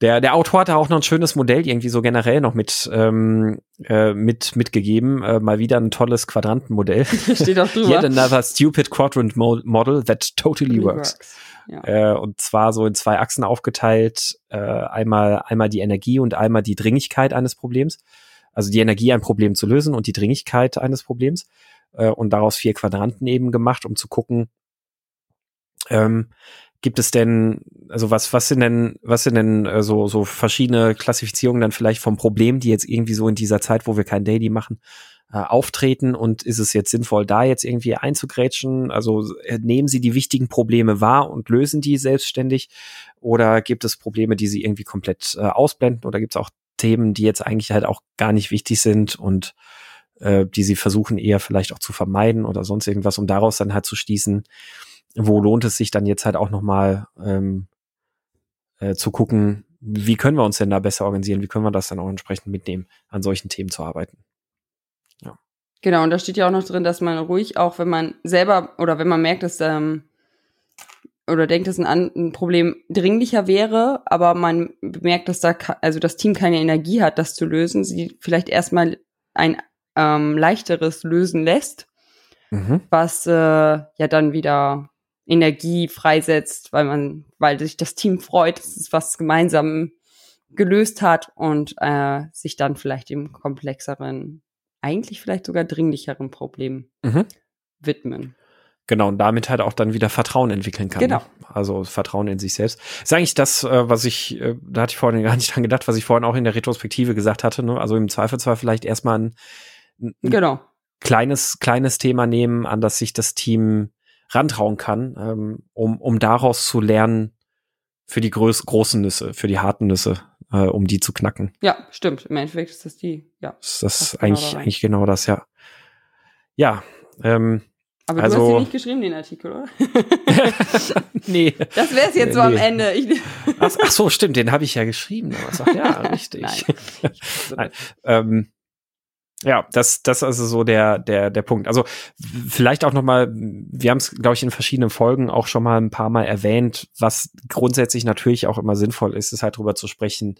Der, der Autor hatte auch noch ein schönes Modell irgendwie so generell noch mit, ähm, äh, mit mitgegeben. Äh, mal wieder ein tolles Quadrantenmodell. [LAUGHS] Steht auch drüber. Yet another stupid quadrant model that totally works. works. Ja. Äh, und zwar so in zwei Achsen aufgeteilt. Äh, einmal, einmal die Energie und einmal die Dringlichkeit eines Problems. Also die Energie, ein Problem zu lösen und die Dringlichkeit eines Problems. Äh, und daraus vier Quadranten eben gemacht, um zu gucken, ähm, gibt es denn, also was, was sind denn, was sind denn äh, so, so verschiedene Klassifizierungen dann vielleicht vom Problem, die jetzt irgendwie so in dieser Zeit, wo wir kein Daily machen, äh, auftreten und ist es jetzt sinnvoll, da jetzt irgendwie einzugrätschen? Also äh, nehmen Sie die wichtigen Probleme wahr und lösen die selbstständig oder gibt es Probleme, die Sie irgendwie komplett äh, ausblenden oder gibt es auch Themen, die jetzt eigentlich halt auch gar nicht wichtig sind und äh, die Sie versuchen eher vielleicht auch zu vermeiden oder sonst irgendwas, um daraus dann halt zu schließen, wo lohnt es sich dann jetzt halt auch nochmal ähm, äh, zu gucken, wie können wir uns denn da besser organisieren, wie können wir das dann auch entsprechend mitnehmen, an solchen Themen zu arbeiten. Genau, und da steht ja auch noch drin, dass man ruhig auch, wenn man selber oder wenn man merkt, dass ähm, oder denkt, dass ein, ein Problem dringlicher wäre, aber man bemerkt, dass da also das Team keine Energie hat, das zu lösen, sie vielleicht erstmal ein ähm, leichteres lösen lässt, mhm. was äh, ja dann wieder Energie freisetzt, weil man, weil sich das Team freut, dass es was gemeinsam gelöst hat und äh, sich dann vielleicht dem komplexeren eigentlich vielleicht sogar dringlicheren Problemen mhm. widmen. Genau, und damit halt auch dann wieder Vertrauen entwickeln kann. Genau. Ne? Also Vertrauen in sich selbst. ist eigentlich das, äh, was ich, äh, da hatte ich vorhin gar nicht [LAUGHS] dran gedacht, was ich vorhin auch in der Retrospektive gesagt hatte. Ne? Also im Zweifelsfall vielleicht erstmal ein, ein genau. kleines, kleines Thema nehmen, an das sich das Team rantrauen kann, ähm, um, um daraus zu lernen für die groß, großen Nüsse, für die harten Nüsse, äh, um die zu knacken. Ja, stimmt. Im Endeffekt ist das die, ja. Das ist das eigentlich, genau eigentlich genau das, ja. Ja, ähm, Aber also, du hast den nicht geschrieben, den Artikel, oder? [LAUGHS] nee. Das wäre es jetzt nee. so am Ende. Ich, ach, ach, so, stimmt, den habe ich ja geschrieben. Sag, ja, [LAUGHS] richtig. Nein. [LAUGHS] Nein. Ähm, ja, das, das ist also so der, der, der Punkt. Also vielleicht auch noch mal, wir haben es, glaube ich, in verschiedenen Folgen auch schon mal ein paar Mal erwähnt, was grundsätzlich natürlich auch immer sinnvoll ist, ist halt drüber zu sprechen,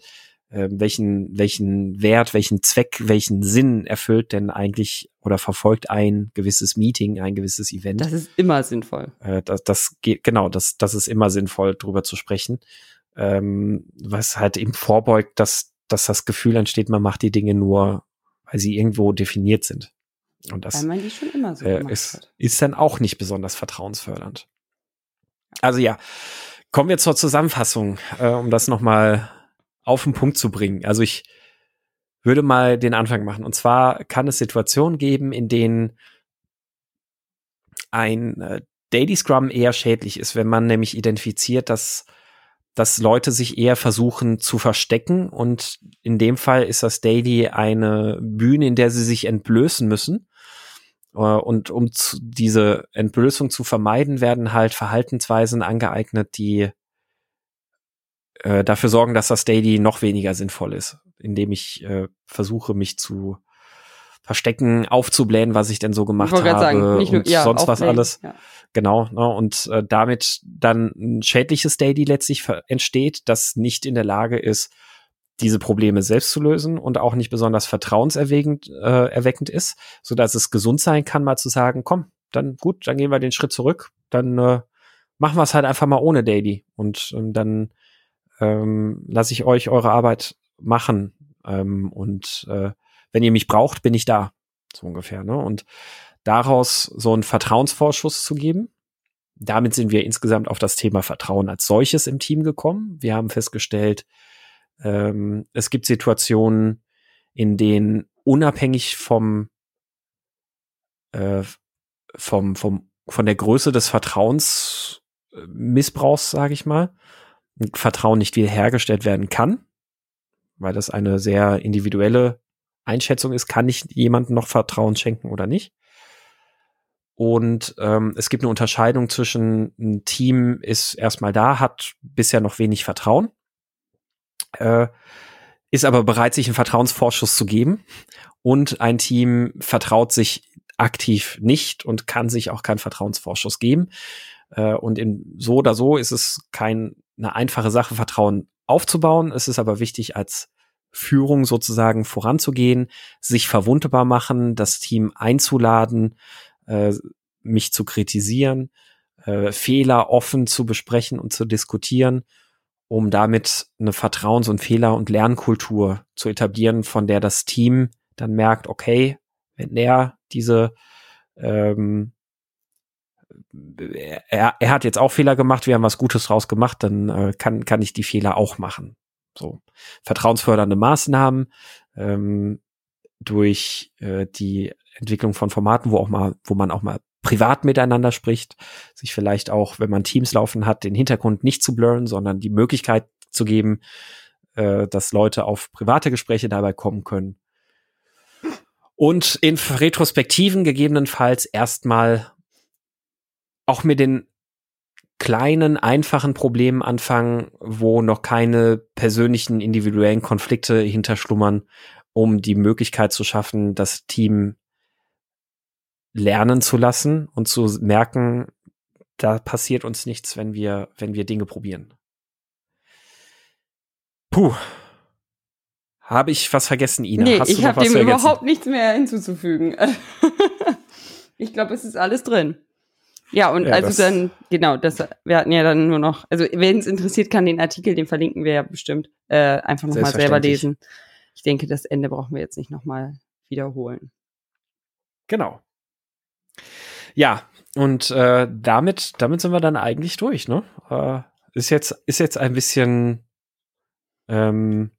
äh, welchen, welchen Wert, welchen Zweck, welchen Sinn erfüllt denn eigentlich oder verfolgt ein gewisses Meeting, ein gewisses Event. Das ist immer sinnvoll. Äh, das, das geht, genau, das, das ist immer sinnvoll, drüber zu sprechen. Ähm, was halt eben vorbeugt, dass, dass das Gefühl entsteht, man macht die Dinge nur, weil sie irgendwo definiert sind. Und das weil man die schon immer so äh, ist, ist dann auch nicht besonders vertrauensfördernd. Also ja, kommen wir zur Zusammenfassung, äh, um das nochmal auf den Punkt zu bringen. Also ich würde mal den Anfang machen. Und zwar kann es Situationen geben, in denen ein äh, Daily Scrum eher schädlich ist, wenn man nämlich identifiziert, dass, dass Leute sich eher versuchen zu verstecken. Und in dem Fall ist das Daily eine Bühne, in der sie sich entblößen müssen. Äh, und um zu, diese Entblößung zu vermeiden, werden halt Verhaltensweisen angeeignet, die äh, dafür sorgen, dass das Daily noch weniger sinnvoll ist, indem ich äh, versuche, mich zu verstecken, aufzublähen, was ich denn so gemacht habe sagen, nicht nur, und ja, sonst was alles. Ja. Genau, ne, und äh, damit dann ein schädliches Daily letztlich entsteht, das nicht in der Lage ist, diese Probleme selbst zu lösen und auch nicht besonders vertrauenserweckend äh, erweckend ist, so dass es gesund sein kann, mal zu sagen, komm, dann gut, dann gehen wir den Schritt zurück, dann äh, machen wir es halt einfach mal ohne Daily und ähm, dann ähm, lasse ich euch eure Arbeit machen. Ähm, und äh, wenn ihr mich braucht, bin ich da. So ungefähr. Ne? Und daraus so einen Vertrauensvorschuss zu geben. Damit sind wir insgesamt auf das Thema Vertrauen als solches im Team gekommen. Wir haben festgestellt, ähm, es gibt Situationen, in denen unabhängig vom, äh, vom, vom, von der Größe des Vertrauensmissbrauchs, sage ich mal, Vertrauen nicht wiederhergestellt werden kann, weil das eine sehr individuelle Einschätzung ist, kann ich jemandem noch Vertrauen schenken oder nicht. Und ähm, es gibt eine Unterscheidung zwischen ein Team ist erstmal da, hat bisher noch wenig Vertrauen, äh, ist aber bereit, sich einen Vertrauensvorschuss zu geben. Und ein Team vertraut sich aktiv nicht und kann sich auch keinen Vertrauensvorschuss geben. Äh, und in so oder so ist es kein eine einfache Sache, Vertrauen aufzubauen. Es ist aber wichtig, als Führung sozusagen voranzugehen, sich verwundbar machen, das Team einzuladen, äh, mich zu kritisieren, äh, Fehler offen zu besprechen und zu diskutieren, um damit eine Vertrauens- und Fehler- und Lernkultur zu etablieren, von der das Team dann merkt, okay, wenn er diese ähm, er, er hat jetzt auch Fehler gemacht, wir haben was Gutes draus gemacht, dann äh, kann, kann ich die Fehler auch machen. So vertrauensfördernde Maßnahmen ähm, durch äh, die Entwicklung von Formaten, wo auch mal, wo man auch mal privat miteinander spricht, sich vielleicht auch, wenn man Teams laufen hat, den Hintergrund nicht zu blurren, sondern die Möglichkeit zu geben, äh, dass Leute auf private Gespräche dabei kommen können. Und in Retrospektiven gegebenenfalls erstmal auch mit den kleinen, einfachen Problemen anfangen, wo noch keine persönlichen, individuellen Konflikte hinterschlummern, um die Möglichkeit zu schaffen, das Team lernen zu lassen und zu merken, da passiert uns nichts, wenn wir, wenn wir Dinge probieren. Puh. Habe ich was vergessen, Ina? Nee, Hast ich habe dem überhaupt nichts mehr hinzuzufügen. [LAUGHS] ich glaube, es ist alles drin. Ja, und ja, also dann, genau, das, wir hatten ja dann nur noch, also wen es interessiert, kann den Artikel, den verlinken wir ja bestimmt, äh, einfach nochmal selber lesen. Ich denke, das Ende brauchen wir jetzt nicht nochmal wiederholen. Genau. Ja, und äh, damit, damit sind wir dann eigentlich durch, ne? Äh, ist jetzt, ist jetzt ein bisschen, ähm,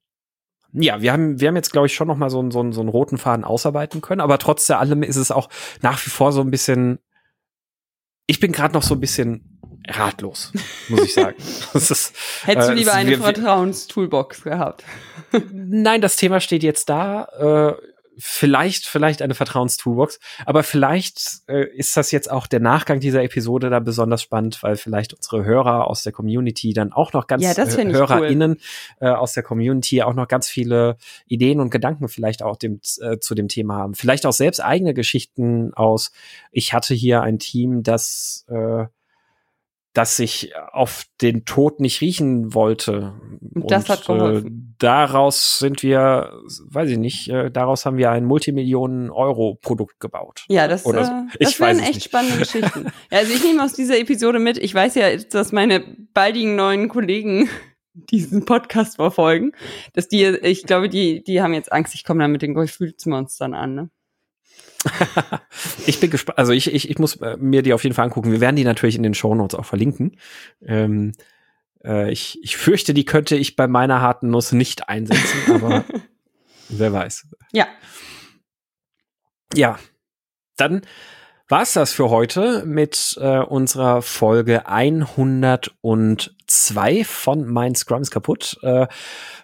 ja, wir haben, wir haben jetzt, glaube ich, schon noch mal so, einen, so, einen, so einen roten Faden ausarbeiten können, aber trotz allem ist es auch nach wie vor so ein bisschen ich bin gerade noch so ein bisschen ratlos, muss ich sagen. [LAUGHS] ist, Hättest du äh, lieber eine Vertrauenstoolbox gehabt? Nein, das Thema steht jetzt da. Äh, vielleicht, vielleicht eine Vertrauenstoolbox, aber vielleicht äh, ist das jetzt auch der Nachgang dieser Episode da besonders spannend, weil vielleicht unsere Hörer aus der Community dann auch noch ganz ja, äh, HörerInnen cool. äh, aus der Community auch noch ganz viele Ideen und Gedanken vielleicht auch dem, äh, zu dem Thema haben. Vielleicht auch selbst eigene Geschichten aus, ich hatte hier ein Team, das äh, dass ich auf den Tod nicht riechen wollte. Und das hat geholfen. Äh, daraus sind wir, weiß ich nicht, äh, daraus haben wir ein Multimillionen-Euro-Produkt gebaut. Ja, das, Oder so. äh, das wären echt nicht. spannende [LAUGHS] Geschichten. Ja, also ich nehme aus dieser Episode mit, ich weiß ja, dass meine baldigen neuen Kollegen [LAUGHS] diesen Podcast verfolgen, dass die, ich glaube, die, die haben jetzt Angst, ich komme dann mit den Gefühlsmonstern an, ne? [LAUGHS] ich bin gespannt, also ich, ich, ich muss äh, mir die auf jeden Fall angucken. Wir werden die natürlich in den Shownotes auch verlinken. Ähm, äh, ich, ich fürchte, die könnte ich bei meiner harten Nuss nicht einsetzen, [LAUGHS] aber wer weiß. Ja. Ja. Dann war's das für heute mit äh, unserer Folge 102 von Mein Scrum ist kaputt. Äh,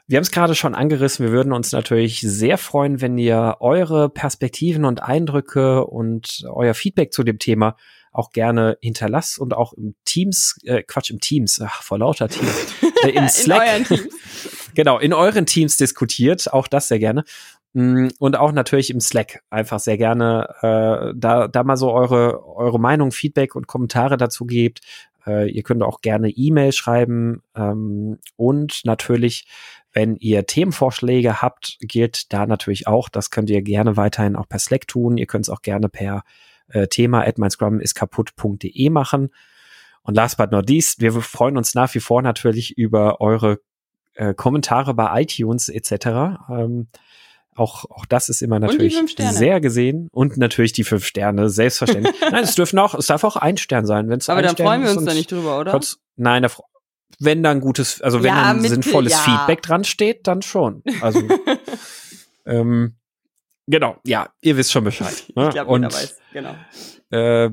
wir haben es gerade schon angerissen. Wir würden uns natürlich sehr freuen, wenn ihr eure Perspektiven und Eindrücke und euer Feedback zu dem Thema auch gerne hinterlasst und auch im Teams, äh, Quatsch, im Teams, ach, vor lauter Teams, äh, im [LAUGHS] Slack. in [LAUGHS] genau, in euren Teams diskutiert, auch das sehr gerne. Mm, und auch natürlich im Slack einfach sehr gerne äh, da, da mal so eure, eure Meinung, Feedback und Kommentare dazu gebt. Äh, ihr könnt auch gerne E-Mail schreiben ähm, und natürlich, wenn ihr Themenvorschläge habt, gilt da natürlich auch, das könnt ihr gerne weiterhin auch per Slack tun. Ihr könnt es auch gerne per äh, Thema at kaputt.de machen. Und last but not least, wir freuen uns nach wie vor natürlich über eure äh, Kommentare bei iTunes etc. Ähm, auch, auch das ist immer natürlich sehr gesehen. Und natürlich die fünf Sterne, selbstverständlich. [LAUGHS] Nein, es dürfen auch, es darf auch ein Stern sein. Wenn's Aber da freuen wir uns da nicht drüber, oder? Kurz, nein, da, wenn da ein gutes, also wenn ja, ein sinnvolles ja. Feedback dran steht, dann schon. Also, [LAUGHS] ähm, genau, ja, ihr wisst schon Bescheid. Ne? Ich glaube, jeder weiß, genau. Äh,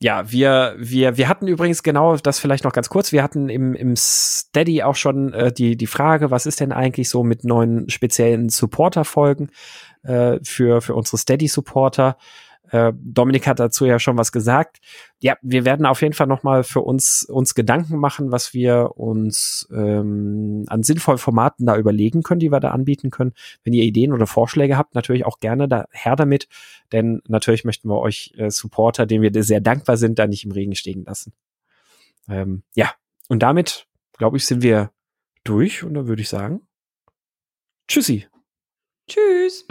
ja, wir, wir, wir hatten übrigens genau das vielleicht noch ganz kurz. Wir hatten im, im Steady auch schon äh, die, die Frage, was ist denn eigentlich so mit neuen speziellen Supporter-Folgen äh, für, für unsere Steady-Supporter? Äh, Dominik hat dazu ja schon was gesagt. Ja, wir werden auf jeden Fall noch mal für uns uns Gedanken machen, was wir uns ähm, an sinnvollen Formaten da überlegen können, die wir da anbieten können. Wenn ihr Ideen oder Vorschläge habt, natürlich auch gerne da her damit, denn natürlich möchten wir euch äh, Supporter, denen wir sehr dankbar sind, da nicht im Regen stehen lassen. Ähm, ja, und damit glaube ich sind wir durch und dann würde ich sagen, tschüssi. Tschüss.